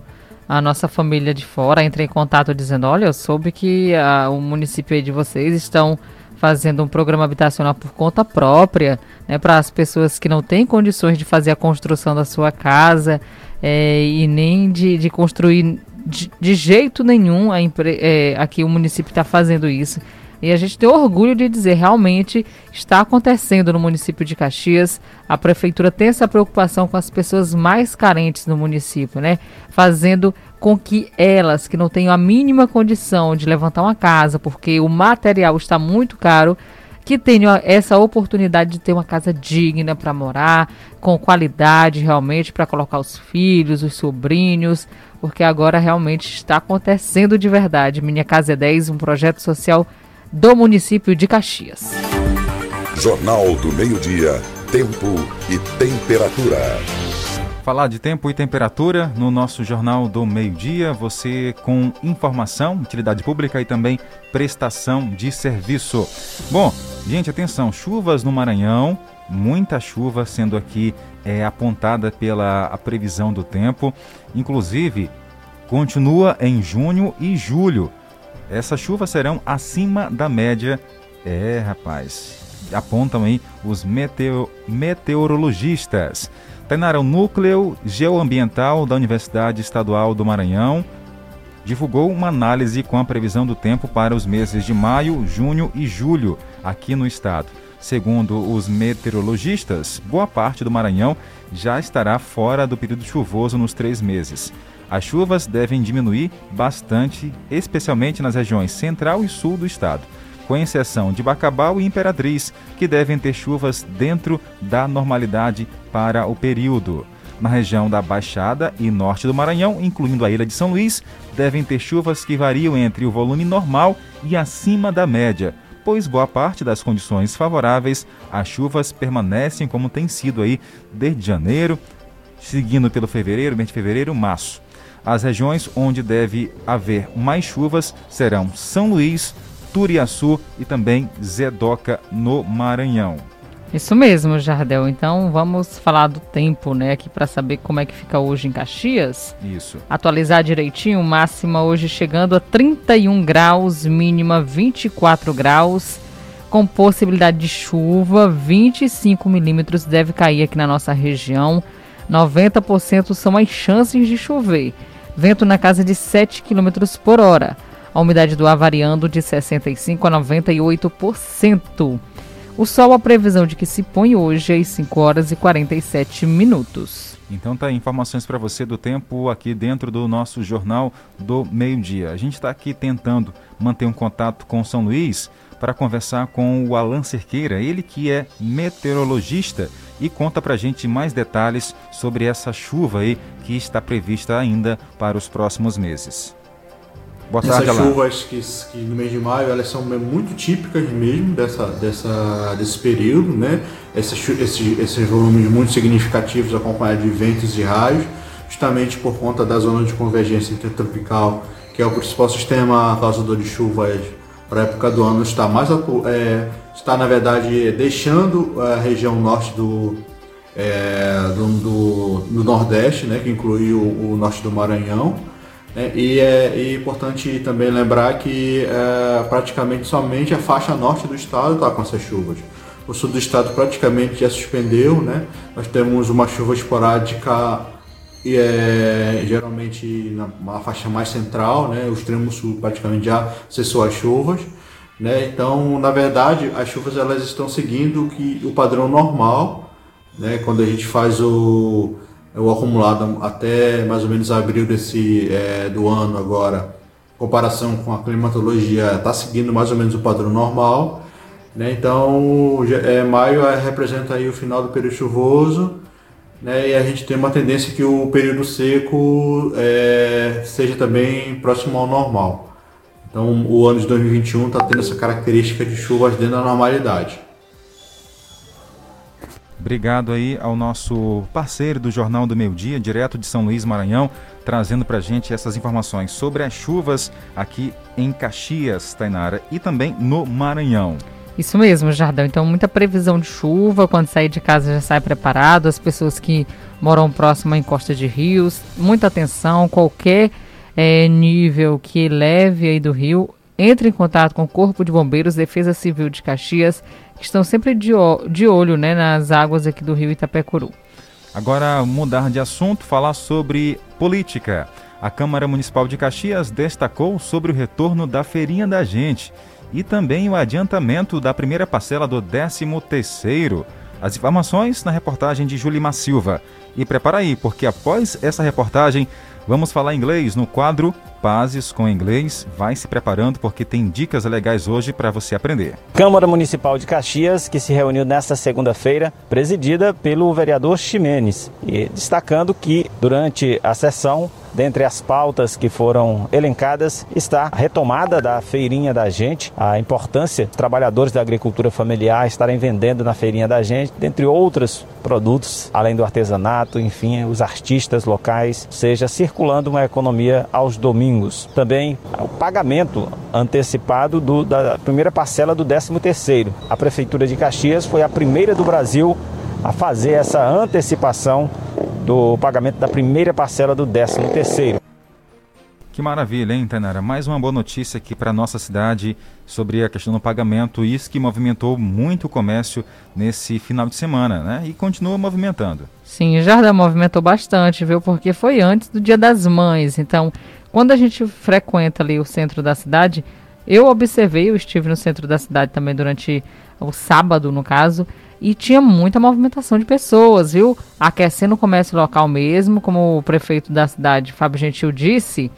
a nossa família de fora entra em contato dizendo: Olha, eu soube que a, o município de vocês estão fazendo um programa habitacional por conta própria, né, para as pessoas que não têm condições de fazer a construção da sua casa é, e nem de, de construir de, de, jeito nenhum a é, aqui o município está fazendo isso. E a gente tem orgulho de dizer, realmente está acontecendo no município de Caxias. A prefeitura tem essa preocupação com as pessoas mais carentes no município, né? Fazendo com que elas, que não tenham a mínima condição de levantar uma casa, porque o material está muito caro, que tenham essa oportunidade de ter uma casa digna para morar, com qualidade realmente para colocar os filhos, os sobrinhos, porque agora realmente está acontecendo de verdade. Minha Casa é 10, um projeto social do município de Caxias. Jornal do Meio-Dia, Tempo e Temperatura. Falar de tempo e temperatura no nosso Jornal do Meio-Dia, você com informação, utilidade pública e também prestação de serviço. Bom, gente, atenção, chuvas no Maranhão, muita chuva sendo aqui é, apontada pela a previsão do tempo, inclusive continua em junho e julho. Essas chuvas serão acima da média. É, rapaz, apontam aí os meteo, meteorologistas. Tainara, o Núcleo Geoambiental da Universidade Estadual do Maranhão divulgou uma análise com a previsão do tempo para os meses de maio, junho e julho aqui no estado. Segundo os meteorologistas, boa parte do Maranhão já estará fora do período chuvoso nos três meses. As chuvas devem diminuir bastante, especialmente nas regiões central e sul do estado com exceção de Bacabal e Imperatriz, que devem ter chuvas dentro da normalidade para o período. Na região da Baixada e Norte do Maranhão, incluindo a Ilha de São Luís, devem ter chuvas que variam entre o volume normal e acima da média, pois boa parte das condições favoráveis às chuvas permanecem como tem sido aí desde janeiro, seguindo pelo fevereiro, mês de fevereiro, março. As regiões onde deve haver mais chuvas serão São Luís, Turiaçu e também Zedoca, no Maranhão. Isso mesmo, Jardel. Então vamos falar do tempo, né, aqui para saber como é que fica hoje em Caxias. Isso. Atualizar direitinho, máxima hoje chegando a 31 graus, mínima 24 graus, com possibilidade de chuva, 25 milímetros deve cair aqui na nossa região. 90% são as chances de chover. Vento na casa de 7 km por hora a umidade do ar variando de 65% a 98%. O sol, a previsão de que se põe hoje às 5 horas e 47 minutos. Então tá informações para você do tempo aqui dentro do nosso jornal do meio-dia. A gente está aqui tentando manter um contato com São Luís para conversar com o Alan Cerqueira, ele que é meteorologista e conta para a gente mais detalhes sobre essa chuva aí que está prevista ainda para os próximos meses. Boa tarde, Essas chuvas que, que, no mês de maio elas são muito típicas mesmo dessa, dessa, desse período, né? Esses, esses, esses volumes muito significativos acompanhados de ventos e raios, justamente por conta da zona de convergência intertropical, que é o principal sistema causador de chuvas para a época do ano, está mais é, está na verdade deixando a região norte do, é, do, do, do, Nordeste, né? Que inclui o, o norte do Maranhão é, e é importante também lembrar que é, praticamente somente a faixa norte do estado está com essas chuvas. O sul do estado praticamente já suspendeu, né? Nós temos uma chuva esporádica e é, geralmente na faixa mais central, né? O extremo sul praticamente já cessou as chuvas, né? Então, na verdade, as chuvas elas estão seguindo que o padrão normal, né? Quando a gente faz o o acumulado até mais ou menos abril desse é, do ano agora, comparação com a climatologia, está seguindo mais ou menos o padrão normal. Né? Então, é, maio é, representa aí o final do período chuvoso, né? e a gente tem uma tendência que o período seco é, seja também próximo ao normal. Então, o ano de 2021 está tendo essa característica de chuvas dentro da normalidade. Obrigado aí ao nosso parceiro do Jornal do Meio Dia, direto de São Luís, Maranhão, trazendo para gente essas informações sobre as chuvas aqui em Caxias, Tainara, e também no Maranhão. Isso mesmo, Jardão. Então, muita previsão de chuva. Quando sair de casa, já sai preparado. As pessoas que moram próximo à encosta de rios, muita atenção. Qualquer é, nível que eleve aí do rio, entre em contato com o Corpo de Bombeiros, Defesa Civil de Caxias estão sempre de, de olho né, nas águas aqui do rio Itapecuru. Agora, mudar de assunto, falar sobre política. A Câmara Municipal de Caxias destacou sobre o retorno da Feirinha da Gente e também o adiantamento da primeira parcela do 13º. As informações na reportagem de Julimar Silva. E prepara aí, porque após essa reportagem, vamos falar inglês no quadro Pazes com Inglês. Vai se preparando porque tem dicas legais hoje para você aprender. Câmara Municipal de Caxias, que se reuniu nesta segunda-feira, presidida pelo vereador Ximenes, e destacando que durante a sessão Dentre as pautas que foram elencadas está a retomada da feirinha da gente, a importância dos trabalhadores da agricultura familiar estarem vendendo na feirinha da gente, dentre outros produtos, além do artesanato, enfim, os artistas locais, seja circulando uma economia aos domingos. Também o pagamento antecipado do, da primeira parcela do 13º. A Prefeitura de Caxias foi a primeira do Brasil a fazer essa antecipação do pagamento da primeira parcela do 13 terceiro. Que maravilha, hein, Tainara? Mais uma boa notícia aqui para nossa cidade sobre a questão do pagamento, isso que movimentou muito o comércio nesse final de semana, né? E continua movimentando. Sim, Jardim movimentou bastante, viu? Porque foi antes do Dia das Mães. Então, quando a gente frequenta ali o centro da cidade, eu observei, eu estive no centro da cidade também durante o sábado, no caso, e tinha muita movimentação de pessoas, viu? Aquecendo o comércio local mesmo, como o prefeito da cidade, Fábio Gentil, disse.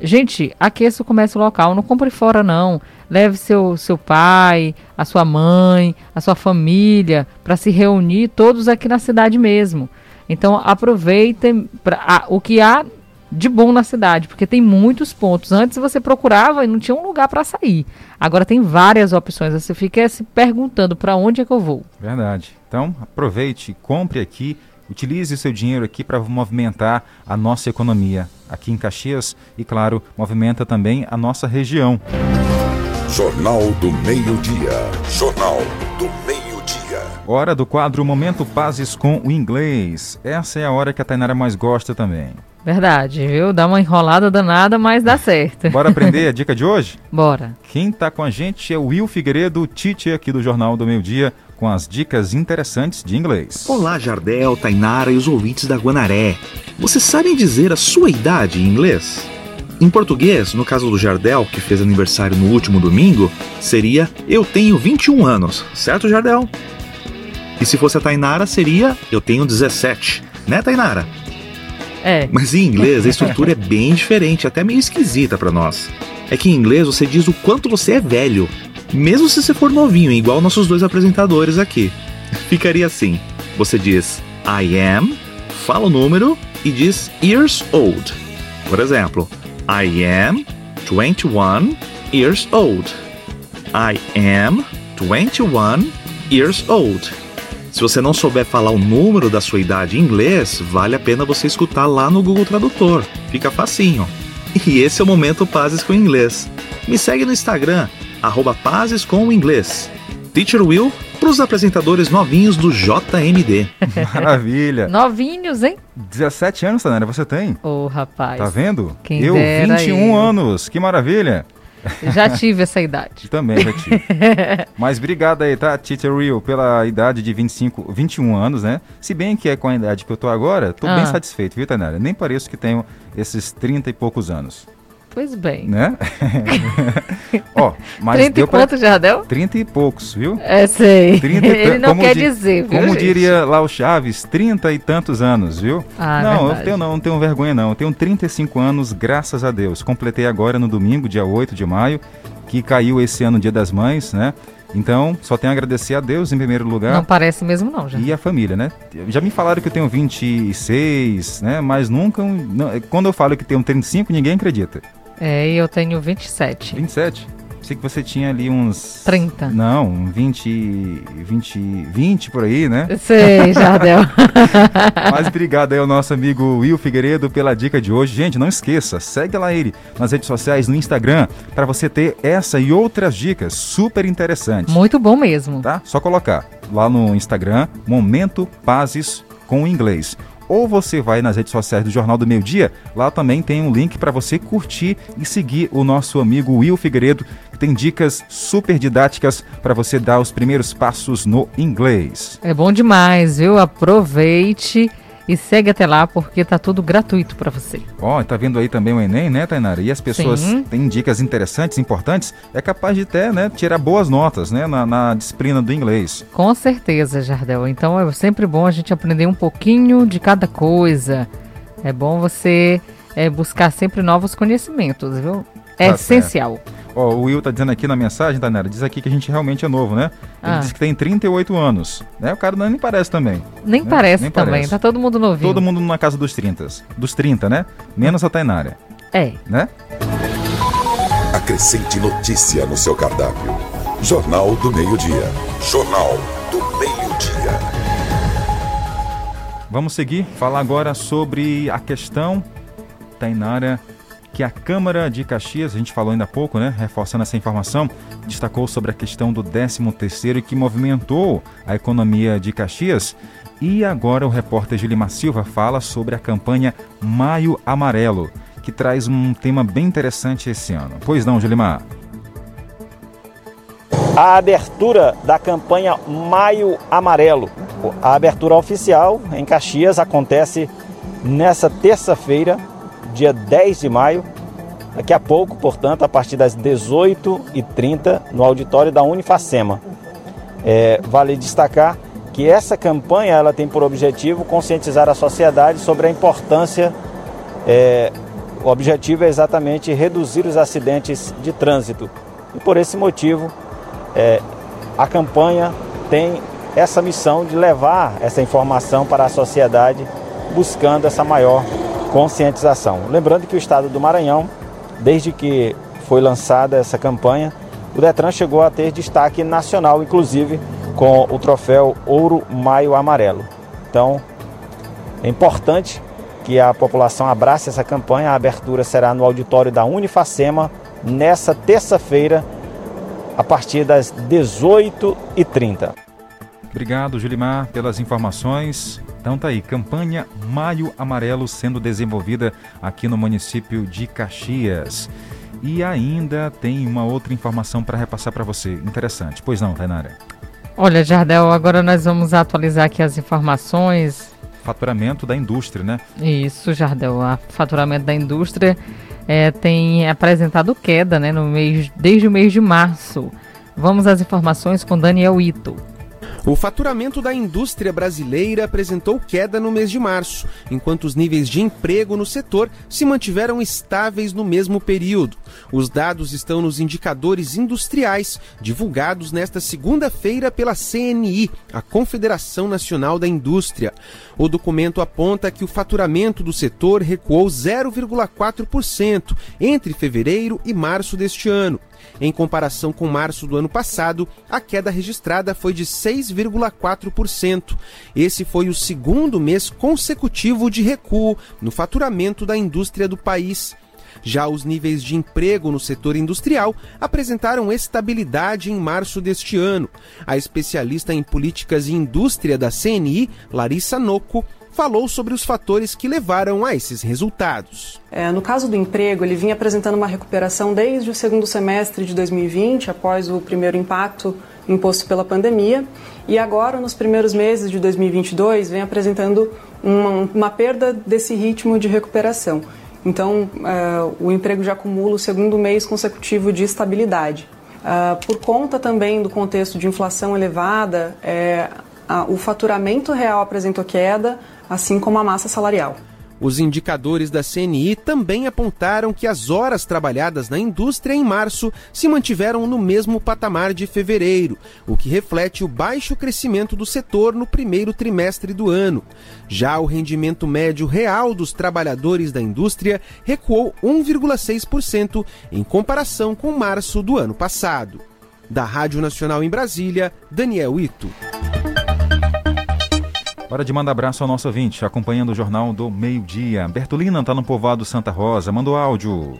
Gente, aqueça o comércio local, não compre fora não. Leve seu, seu pai, a sua mãe, a sua família para se reunir todos aqui na cidade mesmo. Então aproveitem pra, a, o que há de bom na cidade, porque tem muitos pontos. Antes você procurava e não tinha um lugar para sair. Agora tem várias opções. Você fica se perguntando para onde é que eu vou. Verdade. Então aproveite, compre aqui, utilize o seu dinheiro aqui para movimentar a nossa economia aqui em Caxias e, claro, movimenta também a nossa região. Jornal do Meio-Dia. Jornal do. Hora do quadro Momento Pazes com o Inglês. Essa é a hora que a Tainara mais gosta também. Verdade, viu? Dá uma enrolada danada, mas dá certo. Bora aprender a dica de hoje? Bora. Quem está com a gente é o Will Figueiredo, Tite aqui do Jornal do Meio Dia, com as dicas interessantes de inglês. Olá, Jardel, Tainara e os ouvintes da Guanaré. Vocês sabem dizer a sua idade em inglês? Em português, no caso do Jardel, que fez aniversário no último domingo, seria Eu tenho 21 anos, certo, Jardel? E se fosse a Tainara, seria Eu tenho 17, né, Tainara? É. Mas em inglês a estrutura é bem diferente, até meio esquisita para nós. É que em inglês você diz o quanto você é velho, mesmo se você for novinho, igual nossos dois apresentadores aqui. Ficaria assim: você diz I am, fala o número e diz years old. Por exemplo, I am 21 years old. I am 21 years old. Se você não souber falar o número da sua idade em inglês, vale a pena você escutar lá no Google Tradutor. Fica facinho. E esse é o Momento Pazes com Inglês. Me segue no Instagram, arroba Pazes com Inglês. Teacher Will, para os apresentadores novinhos do JMD. Maravilha. Novinhos, hein? 17 anos, Tanera, você tem? Ô, oh, rapaz. Tá vendo? Quem Eu, 21 eu. anos. Que maravilha. Já tive essa idade. Também já tive. Mas obrigado aí, tá, Teacher Real, pela idade de 25, 21 anos, né? Se bem que é com a idade que eu tô agora, tô ah. bem satisfeito, viu, Tanara? Nem pareço que tenho esses 30 e poucos anos. Pois bem. Né? Ó, mas 30 deu e quanto já deu? 30 e poucos, viu? É, sei. 30 e Ele não quer di dizer, viu, Como gente? diria lá o Chaves, 30 e tantos anos, viu? Ah, não, verdade. eu tenho, não, não tenho vergonha não. Eu tenho 35 anos, graças a Deus. Completei agora no domingo, dia 8 de maio, que caiu esse ano, Dia das Mães, né? Então, só tenho a agradecer a Deus em primeiro lugar. Não parece mesmo não, já. E a família, né? Já me falaram que eu tenho 26, né? Mas nunca... Não, quando eu falo que tenho 35, ninguém acredita. É, e eu tenho 27. 27? Pensei que você tinha ali uns. 30. Não, 20. 20. 20 por aí, né? Sei, Jardel. Mas obrigado aí ao nosso amigo Will Figueiredo pela dica de hoje. Gente, não esqueça, segue lá ele nas redes sociais, no Instagram, para você ter essa e outras dicas super interessantes. Muito bom mesmo. Tá? Só colocar lá no Instagram, Momento Pazes com Inglês ou você vai nas redes sociais do Jornal do Meio Dia, lá também tem um link para você curtir e seguir o nosso amigo Will Figueiredo, que tem dicas super didáticas para você dar os primeiros passos no inglês. É bom demais, viu? Aproveite e segue até lá porque tá tudo gratuito para você. Ó, oh, tá vendo aí também o Enem, né, Tainara? E as pessoas Sim. têm dicas interessantes, importantes, é capaz de até, né, tirar boas notas, né, na, na disciplina do inglês. Com certeza, Jardel. Então é sempre bom a gente aprender um pouquinho de cada coisa. É bom você é buscar sempre novos conhecimentos, viu? É tá essencial. Ó, o Will tá dizendo aqui na mensagem, Danera, diz aqui que a gente realmente é novo, né? Ele ah. diz que tem 38 anos. Né? O cara não nem parece também. Nem né? parece nem também, parece. tá todo mundo novinho. Todo mundo na casa dos 30. Dos 30, né? Menos a Tainara. É. Né? Acrescente notícia no seu cardápio. Jornal do Meio-Dia. Jornal do Meio-Dia. Vamos seguir, falar agora sobre a questão, Tainara, que a Câmara de Caxias, a gente falou ainda há pouco, né, reforçando essa informação, destacou sobre a questão do 13º que movimentou a economia de Caxias. E agora o repórter Gilimar Silva fala sobre a campanha Maio Amarelo, que traz um tema bem interessante esse ano. Pois não, Gilimar? A abertura da campanha Maio Amarelo. A abertura oficial em Caxias acontece nessa terça-feira, dia 10 de maio, daqui a pouco, portanto, a partir das 18h30, no auditório da Unifacema. É, vale destacar que essa campanha ela tem por objetivo conscientizar a sociedade sobre a importância. É, o objetivo é exatamente reduzir os acidentes de trânsito. E por esse motivo, é, a campanha tem essa missão de levar essa informação para a sociedade, buscando essa maior conscientização. Lembrando que o estado do Maranhão, desde que foi lançada essa campanha, o Detran chegou a ter destaque nacional, inclusive com o troféu Ouro Maio Amarelo. Então, é importante que a população abrace essa campanha. A abertura será no auditório da Unifacema nessa terça-feira, a partir das 18h30. Obrigado, Julimar, pelas informações. Então tá aí, campanha Maio Amarelo sendo desenvolvida aqui no município de Caxias. E ainda tem uma outra informação para repassar para você. Interessante. Pois não, Tainara? Olha, Jardel, agora nós vamos atualizar aqui as informações. Faturamento da indústria, né? Isso, Jardel. O faturamento da indústria é, tem apresentado queda né, no mês, desde o mês de março. Vamos às informações com Daniel Ito. O faturamento da indústria brasileira apresentou queda no mês de março, enquanto os níveis de emprego no setor se mantiveram estáveis no mesmo período. Os dados estão nos indicadores industriais, divulgados nesta segunda-feira pela CNI, a Confederação Nacional da Indústria. O documento aponta que o faturamento do setor recuou 0,4% entre fevereiro e março deste ano. Em comparação com março do ano passado, a queda registrada foi de 6,4%. Esse foi o segundo mês consecutivo de recuo no faturamento da indústria do país. Já os níveis de emprego no setor industrial apresentaram estabilidade em março deste ano. A especialista em políticas e indústria da CNI, Larissa Noco, falou sobre os fatores que levaram a esses resultados. É, no caso do emprego, ele vinha apresentando uma recuperação desde o segundo semestre de 2020, após o primeiro impacto imposto pela pandemia, e agora, nos primeiros meses de 2022, vem apresentando uma, uma perda desse ritmo de recuperação. Então, é, o emprego já acumula o segundo mês consecutivo de estabilidade. Uh, por conta também do contexto de inflação elevada, é, a, o faturamento real apresentou queda, assim como a massa salarial. Os indicadores da CNI também apontaram que as horas trabalhadas na indústria em março se mantiveram no mesmo patamar de fevereiro, o que reflete o baixo crescimento do setor no primeiro trimestre do ano. Já o rendimento médio real dos trabalhadores da indústria recuou 1,6% em comparação com março do ano passado. Da Rádio Nacional em Brasília, Daniel Ito. Hora de mandar abraço ao nosso ouvinte, acompanhando o Jornal do Meio-Dia. Bertolina está no povoado Santa Rosa, mandou áudio.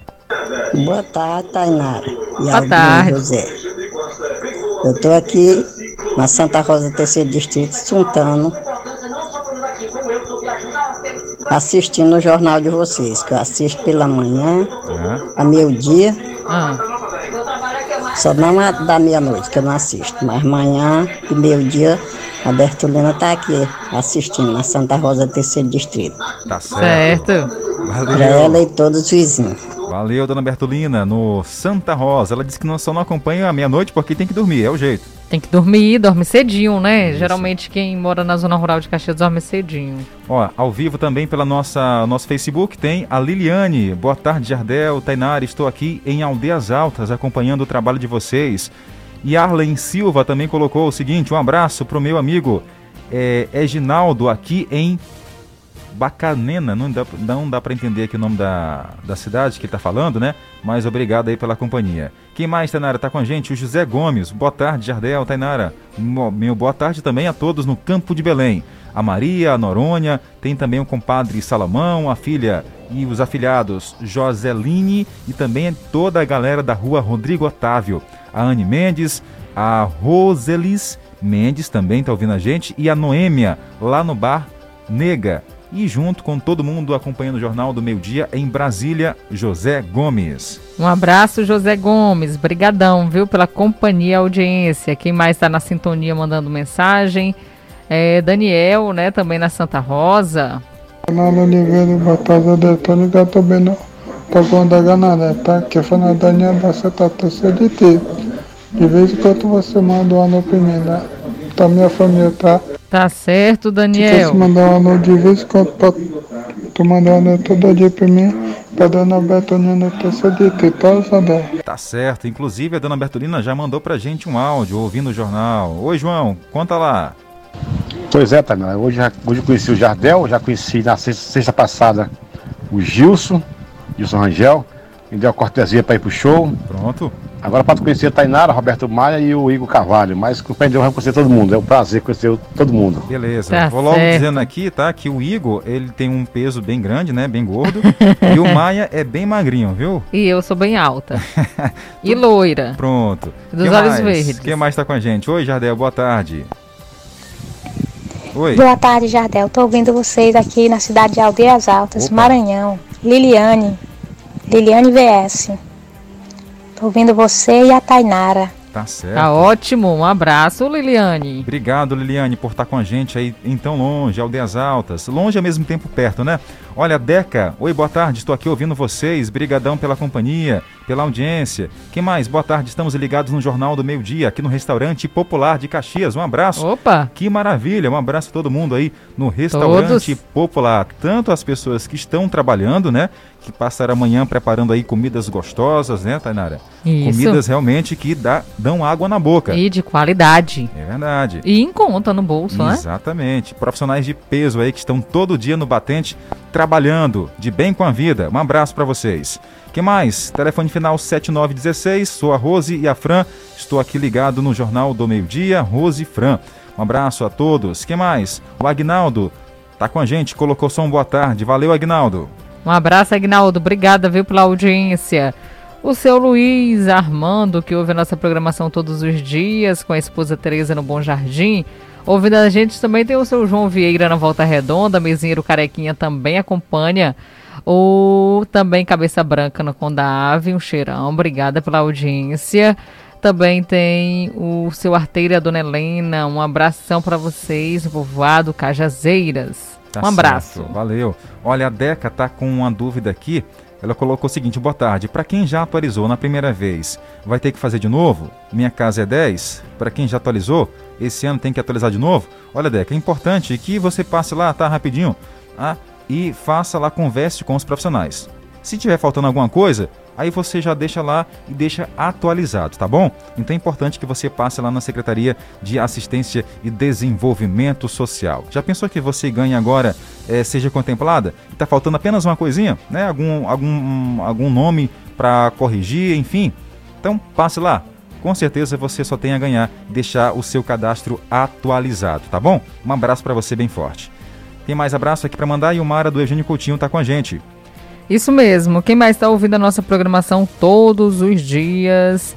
Boa tarde, Tainara. E Boa tarde. José. Eu estou aqui na Santa Rosa, terceiro distrito, Suntano, assistindo o jornal de vocês, que eu assisto pela manhã, é. a meio-dia. Ah. Só não a da meia-noite, que eu não assisto, mas manhã e meio-dia a Bertolina está aqui assistindo na Santa Rosa, terceiro distrito. Tá certo. certo. Valeu. Para ela e todos os vizinhos. Valeu, dona Bertolina, no Santa Rosa. Ela disse que não, só não acompanha a meia-noite porque tem que dormir, é o jeito. Tem que dormir, dorme cedinho, né? Isso. Geralmente quem mora na zona rural de Caxias dorme cedinho. Ó, ao vivo também pela nossa nosso Facebook tem a Liliane. Boa tarde, Jardel, Tainara, estou aqui em Aldeias Altas acompanhando o trabalho de vocês. E Arlen Silva também colocou o seguinte: um abraço pro meu amigo é, Eginaldo aqui em Bacanena, não dá, não dá para entender aqui o nome da, da cidade que ele está falando, né? Mas obrigado aí pela companhia. Quem mais, Tainara, está com a gente? O José Gomes. Boa tarde, Jardel, Tainara. Meu boa tarde também a todos no Campo de Belém. A Maria, a Norônia, tem também o compadre Salamão, a filha e os afilhados Joseline e também toda a galera da rua Rodrigo Otávio. A Anne Mendes, a Roselis Mendes também está ouvindo a gente e a Noêmia, lá no bar Nega e junto com todo mundo acompanhando o Jornal do Meio Dia em Brasília, José Gomes. Um abraço, José Gomes. Brigadão, viu, pela companhia e audiência. Quem mais está na sintonia mandando mensagem? É Daniel, né, também na Santa Rosa. Fernando Oliveira, boa tarde, tô ligado também no Pagão da Ganaré, tá? Que Daniel da Santa Terceira de vez em quando você manda uma opinião, tá? Minha família, tá? Tá certo, Daniel. Se mandar uma nota de vez em quando pra tu mandar uma todo dia pra mim, pra dona Bertolina de ter, tá, Zandé? Tá certo. Inclusive, a dona Bertolina já mandou pra gente um áudio ouvindo o jornal. Oi, João, conta lá. Pois é, Tânia. Hoje, hoje eu conheci o Jardel, já conheci na sexta, sexta passada o Gilson, Gilson Rangel. Me deu a cortesia pra ir pro show. Pronto. Agora para conhecer a Tainara, Roberto Maia e o Igor Carvalho, mas com o pé de honra conhecer todo mundo. É um prazer conhecer todo mundo. Beleza. Tá Vou logo certo. dizendo aqui, tá, que o Igor, ele tem um peso bem grande, né, bem gordo, e o Maia é bem magrinho, viu? E eu sou bem alta. e loira. Pronto. Dos que olhos mais? verdes. Quem mais está com a gente? Oi, Jardel, boa tarde. Oi. Boa tarde, Jardel. Estou ouvindo vocês aqui na cidade de Aldeias Altas, Opa. Maranhão. Liliane. Liliane VS. Ouvindo você e a Tainara. Tá certo. Tá ótimo. Um abraço, Liliane. Obrigado, Liliane, por estar com a gente aí em tão longe, Aldeias Altas. Longe ao mesmo tempo perto, né? Olha, Deca, oi, boa tarde, estou aqui ouvindo vocês. Brigadão pela companhia, pela audiência. Quem mais? Boa tarde, estamos ligados no Jornal do Meio Dia, aqui no Restaurante Popular de Caxias. Um abraço. Opa! Que maravilha, um abraço a todo mundo aí no Restaurante Todos. Popular. Tanto as pessoas que estão trabalhando, né? Que passaram amanhã preparando aí comidas gostosas, né, Tainara? Isso. Comidas realmente que dá, dão água na boca. E de qualidade. É verdade. E em conta no bolso, Exatamente. né? Exatamente. Profissionais de peso aí que estão todo dia no batente trabalhando de bem com a vida. Um abraço para vocês. que mais? Telefone final 7916. Sou a Rose e a Fran. Estou aqui ligado no Jornal do Meio Dia. Rose e Fran. Um abraço a todos. que mais? O Agnaldo tá com a gente. Colocou só um boa tarde. Valeu, Agnaldo. Um abraço, Agnaldo. Obrigada, viu, pela audiência. O seu Luiz Armando, que ouve a nossa programação todos os dias com a esposa Tereza no Bom Jardim. Ouvindo a gente também tem o seu João Vieira na Volta Redonda, Mesinheiro Carequinha também acompanha. O também Cabeça Branca no Conda Ave, um cheirão, obrigada pela audiência. Também tem o seu arteiro, a Dona Helena, um abração para vocês, povoado Cajazeiras. Tá um abraço. Certo, valeu. Olha, a Deca tá com uma dúvida aqui. Ela colocou o seguinte: boa tarde. Para quem já atualizou na primeira vez, vai ter que fazer de novo? Minha casa é 10. Para quem já atualizou, esse ano tem que atualizar de novo? Olha, Deca, é importante que você passe lá, tá rapidinho, ah, e faça lá, converse com os profissionais. Se tiver faltando alguma coisa, aí você já deixa lá e deixa atualizado, tá bom? Então é importante que você passe lá na Secretaria de Assistência e Desenvolvimento Social. Já pensou que você ganha agora, é, seja contemplada? Está faltando apenas uma coisinha, né? Algum, algum, algum nome para corrigir, enfim. Então passe lá, com certeza você só tem a ganhar deixar o seu cadastro atualizado, tá bom? Um abraço para você bem forte. Tem mais abraço aqui para mandar e o Mara do Eugênio Coutinho tá com a gente. Isso mesmo. Quem mais está ouvindo a nossa programação todos os dias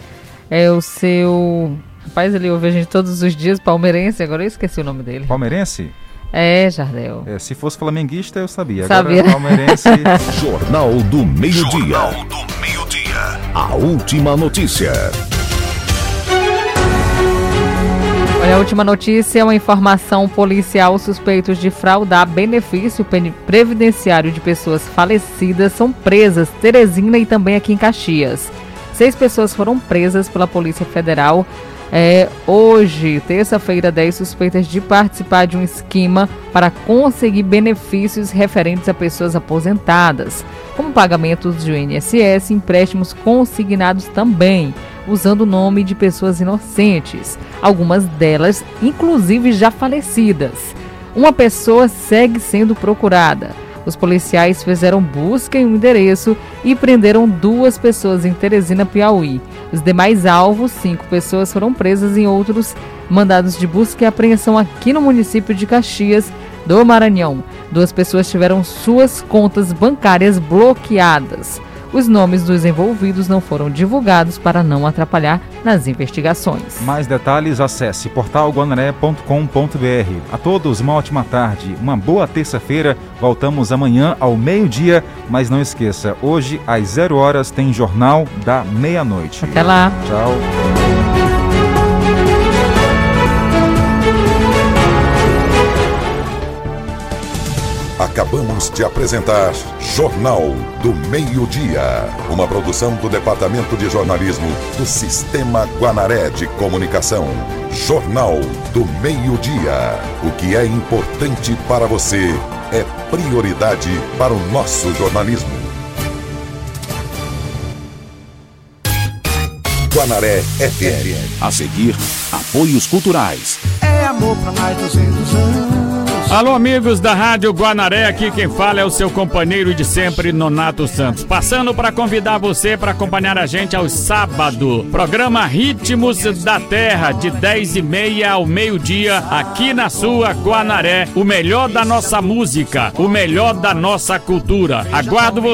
é o seu. Rapaz, ele ouve a gente todos os dias, palmeirense. Agora eu esqueci o nome dele. Palmeirense? É, Jardel. É, se fosse flamenguista, eu sabia. Sabia. Agora, palmeirense. Jornal do Meio-Dia. Jornal do Meio-Dia. A última notícia. Olha, a última notícia é uma informação policial. Suspeitos de fraudar benefício previdenciário de pessoas falecidas são presas Teresina e também aqui em Caxias. Seis pessoas foram presas pela Polícia Federal É, hoje, terça-feira, 10 suspeitas de participar de um esquema para conseguir benefícios referentes a pessoas aposentadas, como pagamentos de INSS, empréstimos consignados também, usando o nome de pessoas inocentes, algumas delas, inclusive, já falecidas. Uma pessoa segue sendo procurada. Os policiais fizeram busca em um endereço e prenderam duas pessoas em Teresina, Piauí. Os demais alvos, cinco pessoas, foram presas em outros mandados de busca e apreensão aqui no município de Caxias do Maranhão. Duas pessoas tiveram suas contas bancárias bloqueadas. Os nomes dos envolvidos não foram divulgados para não atrapalhar nas investigações. Mais detalhes, acesse portalguanaré.com.br. A todos, uma ótima tarde, uma boa terça-feira. Voltamos amanhã ao meio-dia, mas não esqueça, hoje às zero horas tem Jornal da Meia-Noite. Até lá. Tchau. Acabamos de apresentar Jornal do Meio-Dia, uma produção do Departamento de Jornalismo do Sistema Guanaré de Comunicação. Jornal do Meio-Dia. O que é importante para você é prioridade para o nosso jornalismo. Guanaré FM. A seguir, apoios culturais. É amor para mais 200 anos. Alô, amigos da Rádio Guanaré, aqui quem fala é o seu companheiro de sempre, Nonato Santos. Passando para convidar você para acompanhar a gente aos sábados. Programa Ritmos da Terra, de 10 e meia ao meio-dia, aqui na sua Guanaré. O melhor da nossa música, o melhor da nossa cultura. Aguardo você.